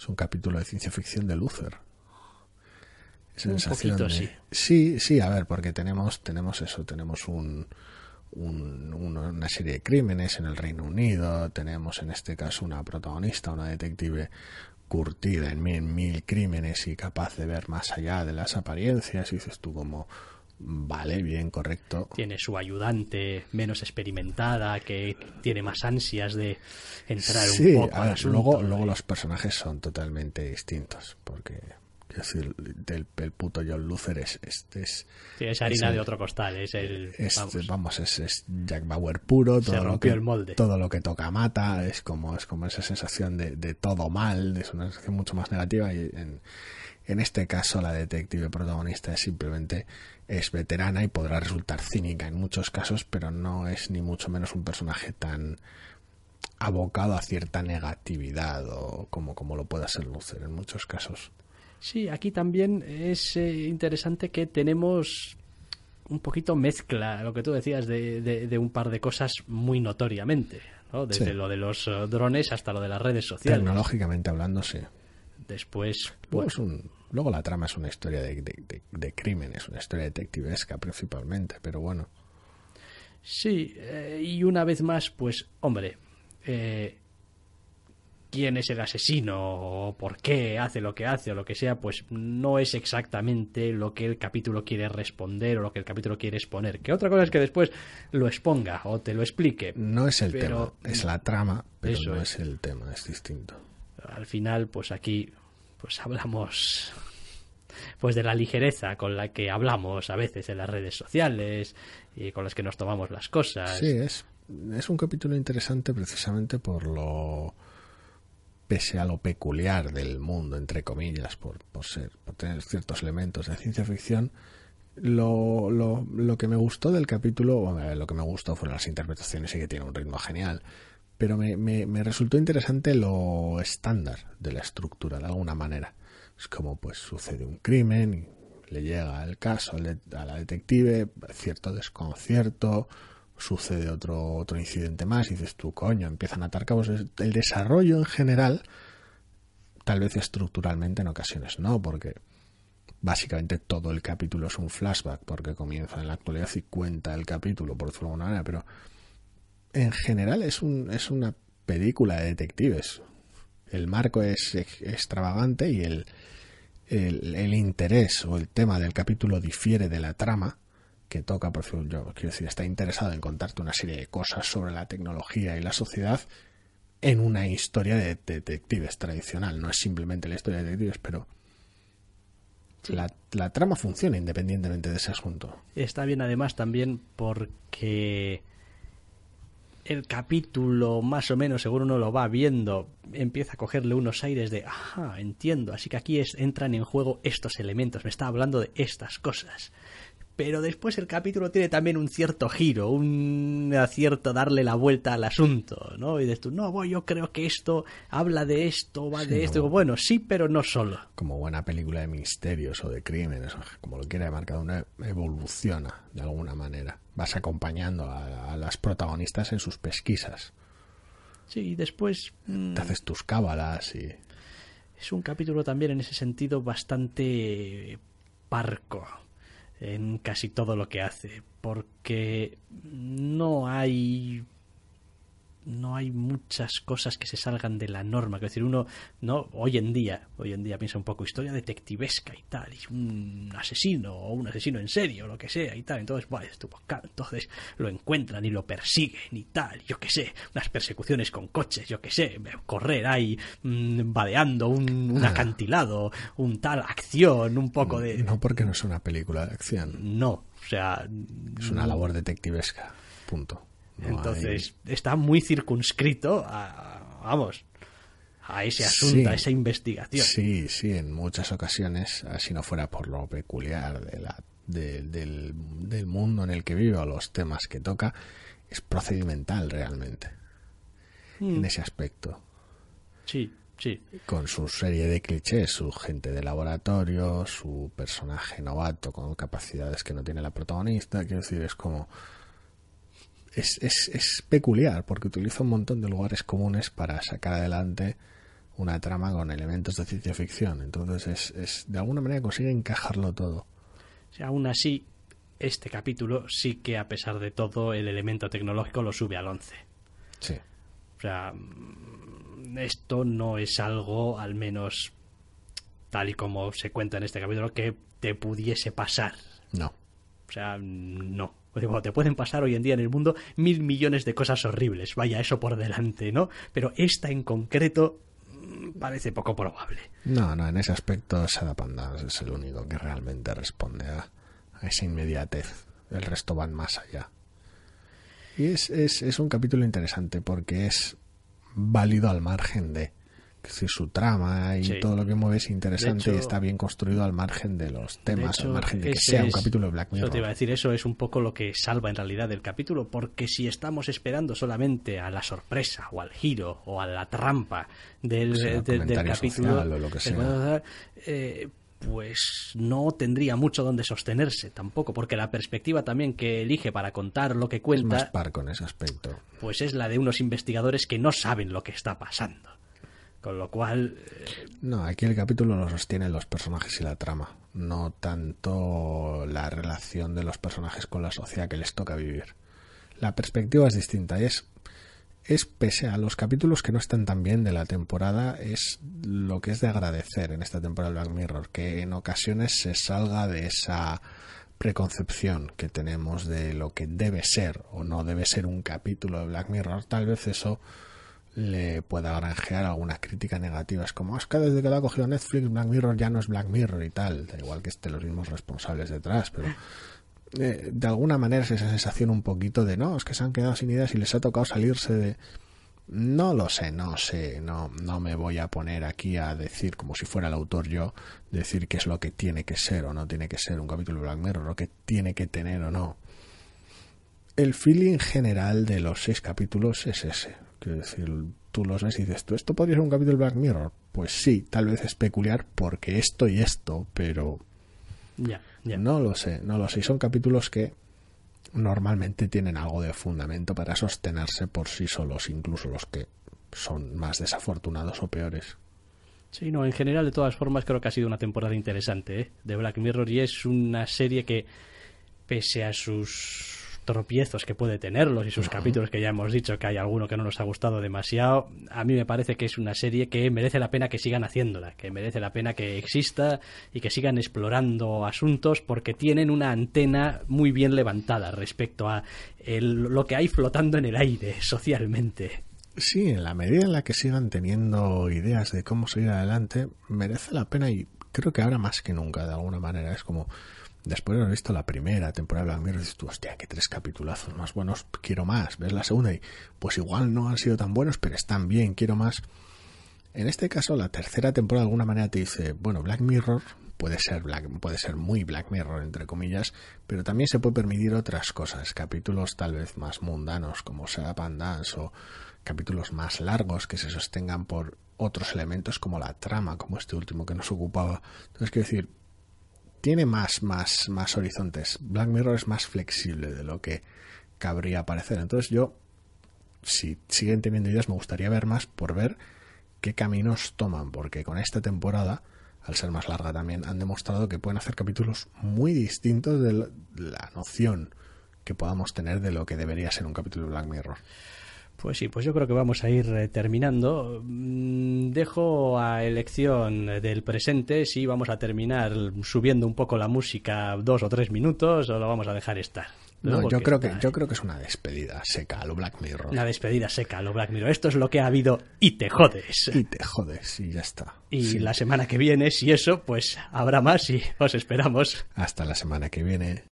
es un capítulo de ciencia ficción de Luther. Sensación poquito, de- sí. Sí, sí, a ver, porque tenemos, tenemos eso, tenemos un, un- una, una serie de crímenes en el Reino Unido, tenemos en este caso una protagonista, una detective curtida en mil, mil crímenes y capaz de ver más allá de las apariencias, y dices tú como, vale, bien, correcto. Tiene su ayudante menos experimentada, que tiene más ansias de entrar Sí, un poco a al ver, asunto. luego, luego los personajes son totalmente distintos, porque, quiero decir, del, el puto John Luther es, es, es, Sí, es harina es de otro costal, es el... es, vamos, vamos, es, es Jack Bauer puro, Se todo lo, rompió que, el molde. todo lo que toca mata, es como, es como esa sensación de, de todo mal, es una sensación mucho más negativa y en, en este caso la detective protagonista es simplemente es veterana y podrá resultar cínica en muchos casos, pero no es ni mucho menos un personaje tan abocado a cierta negatividad o como, como lo pueda ser Luther en muchos casos. Sí, aquí también es eh, interesante que tenemos un poquito mezcla, lo que tú decías, de, de- de un par de cosas muy notoriamente, ¿no? Desde Sí. lo de los eh, drones hasta lo de las redes sociales. Tecnológicamente hablando, sí. Después, Luego, bueno, es un, luego la trama es una historia de, de, de, de crímenes, una historia detectivesca principalmente, pero bueno. Sí, eh, y una vez más, pues, hombre, eh, quién es el asesino o por qué hace lo que hace o lo que sea, pues no es exactamente lo que el capítulo quiere responder o lo que el capítulo quiere exponer. Que otra cosa es que después lo exponga o te lo explique. No es el tema, es la trama, pero no es. es el tema, es distinto. Al final, pues aquí, pues hablamos pues de la ligereza con la que hablamos a veces en las redes sociales y con las que nos tomamos las cosas. Sí, es, es un capítulo interesante precisamente por lo pese a lo peculiar del mundo, entre comillas, por, por, ser, por tener ciertos elementos de ciencia ficción, lo, lo, lo que me gustó del capítulo, lo que me gustó fueron las interpretaciones y que tiene un ritmo genial, pero me, me, resultó interesante lo estándar de la estructura, de alguna manera. Es como pues sucede un crimen le llega el caso a la detective, cierto desconcierto, sucede otro, otro incidente más y dices tú, coño, empiezan a atar cabos. El desarrollo en general, tal vez estructuralmente en ocasiones no, porque básicamente todo el capítulo es un flashback, porque comienza en la actualidad y cuenta el capítulo, por decirlo de alguna manera, pero en general es, un, es una película de detectives. El marco es extravagante y el, el, el interés o el tema del capítulo difiere de la trama que toca, por ejemplo, yo quiero decir, está interesado en contarte una serie de cosas sobre la tecnología y la sociedad en una historia de detectives tradicional. No es simplemente la historia de detectives, pero la, la, trama funciona independientemente de ese asunto. Está bien además también porque el capítulo, más o menos, según uno lo va viendo, empieza a cogerle unos aires de, ajá, entiendo, así que aquí es, entran en juego estos elementos, me está hablando de estas cosas pero después el capítulo tiene también un cierto giro, un acierto darle la vuelta al asunto, ¿no? Y dices tú, no, yo creo que esto habla de esto, va de esto. bueno, sí, pero no solo. Como buena película de misterios o de crímenes, como lo quiera marcado, una evoluciona de alguna manera. Vas acompañando a, las protagonistas en sus pesquisas. Sí, y después... Mm, Te haces tus cábalas y... Es un capítulo también en ese sentido bastante parco en casi todo lo que hace, porque no hay no hay muchas cosas que se salgan de la norma. Es decir, uno, no, hoy en día, hoy en día piensa un poco historia detectivesca y tal, y un asesino o un asesino en serio, lo que sea y tal. Entonces, bueno, entonces lo encuentran y lo persiguen y tal, yo que sé, unas persecuciones con coches, yo que sé, correr ahí mm, vadeando un, un, acantilado, un tal acción, un poco de. No porque no es una película de acción. No, o sea. Es una labor detectivesca. Punto. Entonces está muy circunscrito a, vamos, a ese asunto, a esa investigación. Sí, sí, en muchas ocasiones, si no fuera por lo peculiar de la, del, del, mundo en el que vive o los temas que toca, es procedimental realmente. En mm. ese aspecto. Sí, sí. Con su serie de clichés, su gente de laboratorio, su personaje novato con capacidades que no tiene la protagonista, quiero decir, es como es, es, es peculiar porque utiliza un montón de lugares comunes para sacar adelante una trama con elementos de ciencia ficción. Entonces, es, es de alguna manera consigue encajarlo todo. O aún así, este capítulo sí que, a pesar de todo, el elemento tecnológico lo sube al 11. Sí. O sea, mm, esto no es algo, al menos tal y como se cuenta en este capítulo, que te pudiese pasar. No. O sea, no. Te pueden pasar hoy en día en el mundo mil millones de cosas horribles, vaya eso por delante, ¿no? Pero esta en concreto mm, parece poco probable. No, no, en ese aspecto Sada Pandas es el único que realmente responde a, esa inmediatez. El resto van más allá. Y es, es, es un capítulo interesante porque es válido al margen de si su trama y todo lo que mueve es interesante y está bien construido al margen de los temas, al margen de que sea un capítulo de Black Mirror. Yo te iba a decir, eso es un poco lo que salva en realidad el capítulo, porque si estamos esperando solamente a la sorpresa o al giro o a la trampa del, capítulo, lo que sea. Eh, pues no tendría mucho donde sostenerse tampoco, porque la perspectiva también que elige para contar lo que cuenta. Es más parco en ese aspecto. Pues es la de unos investigadores que no saben lo que está pasando. Con lo cual. Eh, no, aquí el capítulo lo sostienen los personajes y la trama. No tanto la relación de los personajes con la sociedad que les toca vivir. La perspectiva es distinta es. es pese a los capítulos que no están tan bien de la temporada, es lo que es de agradecer en esta temporada de Black Mirror, que en ocasiones se salga de esa preconcepción que tenemos de lo que debe ser o no debe ser un capítulo de Black Mirror. Tal vez eso le pueda granjear alguna crítica negativa. Es como, es que desde que lo ha cogido Netflix, Black Mirror ya no es Black Mirror y tal. Da igual que estén los mismos responsables detrás, pero eh, de alguna manera es esa sensación un poquito de, no, es que se han quedado sin ideas y les ha tocado salirse de... No lo sé, no sé, no, no me voy a poner aquí a decir, como si fuera el autor yo, decir qué es lo que tiene que ser o no tiene que ser un capítulo de Black Mirror, lo que tiene que tener o no. El feeling general de los seis capítulos es ese. Quiero decir, tú los ves y dices, ¿tú esto podría ser un capítulo de Black Mirror? Pues sí, tal vez es peculiar porque esto y esto, pero... Ya, ya. No lo sé, no lo sé. Y son capítulos que normalmente tienen algo de fundamento para sostenerse por sí solos, incluso los que son más desafortunados o peores. Sí, no, en general, de todas formas, creo que ha sido una temporada interesante ¿eh? de Black Mirror y es una serie que, pese a sus tropiezos que puede tenerlos y sus capítulos que ya hemos dicho que hay alguno que no nos ha gustado demasiado, a mí me parece que es una serie que merece la pena que sigan haciéndola, que merece la pena que exista y que sigan explorando asuntos porque tienen una antena muy bien levantada respecto a lo que hay flotando en el aire (laughs) socialmente. Sí, en la medida en la que sigan teniendo ideas de cómo seguir adelante, merece la pena y creo que ahora más que nunca, de alguna manera, es como después de haber visto la primera temporada de Black Mirror, dices tú, hostia, qué tres capitulazos más buenos, quiero más. Ves la segunda y pues igual no han sido tan buenos, pero están bien, quiero más. En este caso, la tercera temporada de alguna manera te dice, bueno, Black Mirror puede ser Black, puede ser muy Black Mirror entre comillas, pero también se puede permitir otras cosas, capítulos tal vez más mundanos como Setup and Dance o capítulos más largos que se sostengan por otros elementos como la trama, como este último que nos ocupaba. Entonces quiero decir, tiene más, más, más horizontes. Black Mirror es más flexible de lo que cabría parecer. Entonces yo, si siguen teniendo ideas, me gustaría ver más por ver qué caminos toman, porque con esta temporada, al ser más larga también, han demostrado que pueden hacer capítulos muy distintos de la noción que podamos tener de lo que debería ser un capítulo de Black Mirror. Pues sí, pues yo creo que vamos a ir eh, terminando. Mm, dejo a elección del presente si vamos a terminar subiendo un poco la música dos o tres minutos o lo vamos a dejar estar. No, yo creo que yo creo que es una despedida seca a lo Black Mirror. Una despedida seca a lo Black Mirror. Esto es lo que ha habido y te jodes. Y te jodes y ya está. Y la semana que viene, si eso, pues habrá más y os esperamos. Hasta la semana que viene.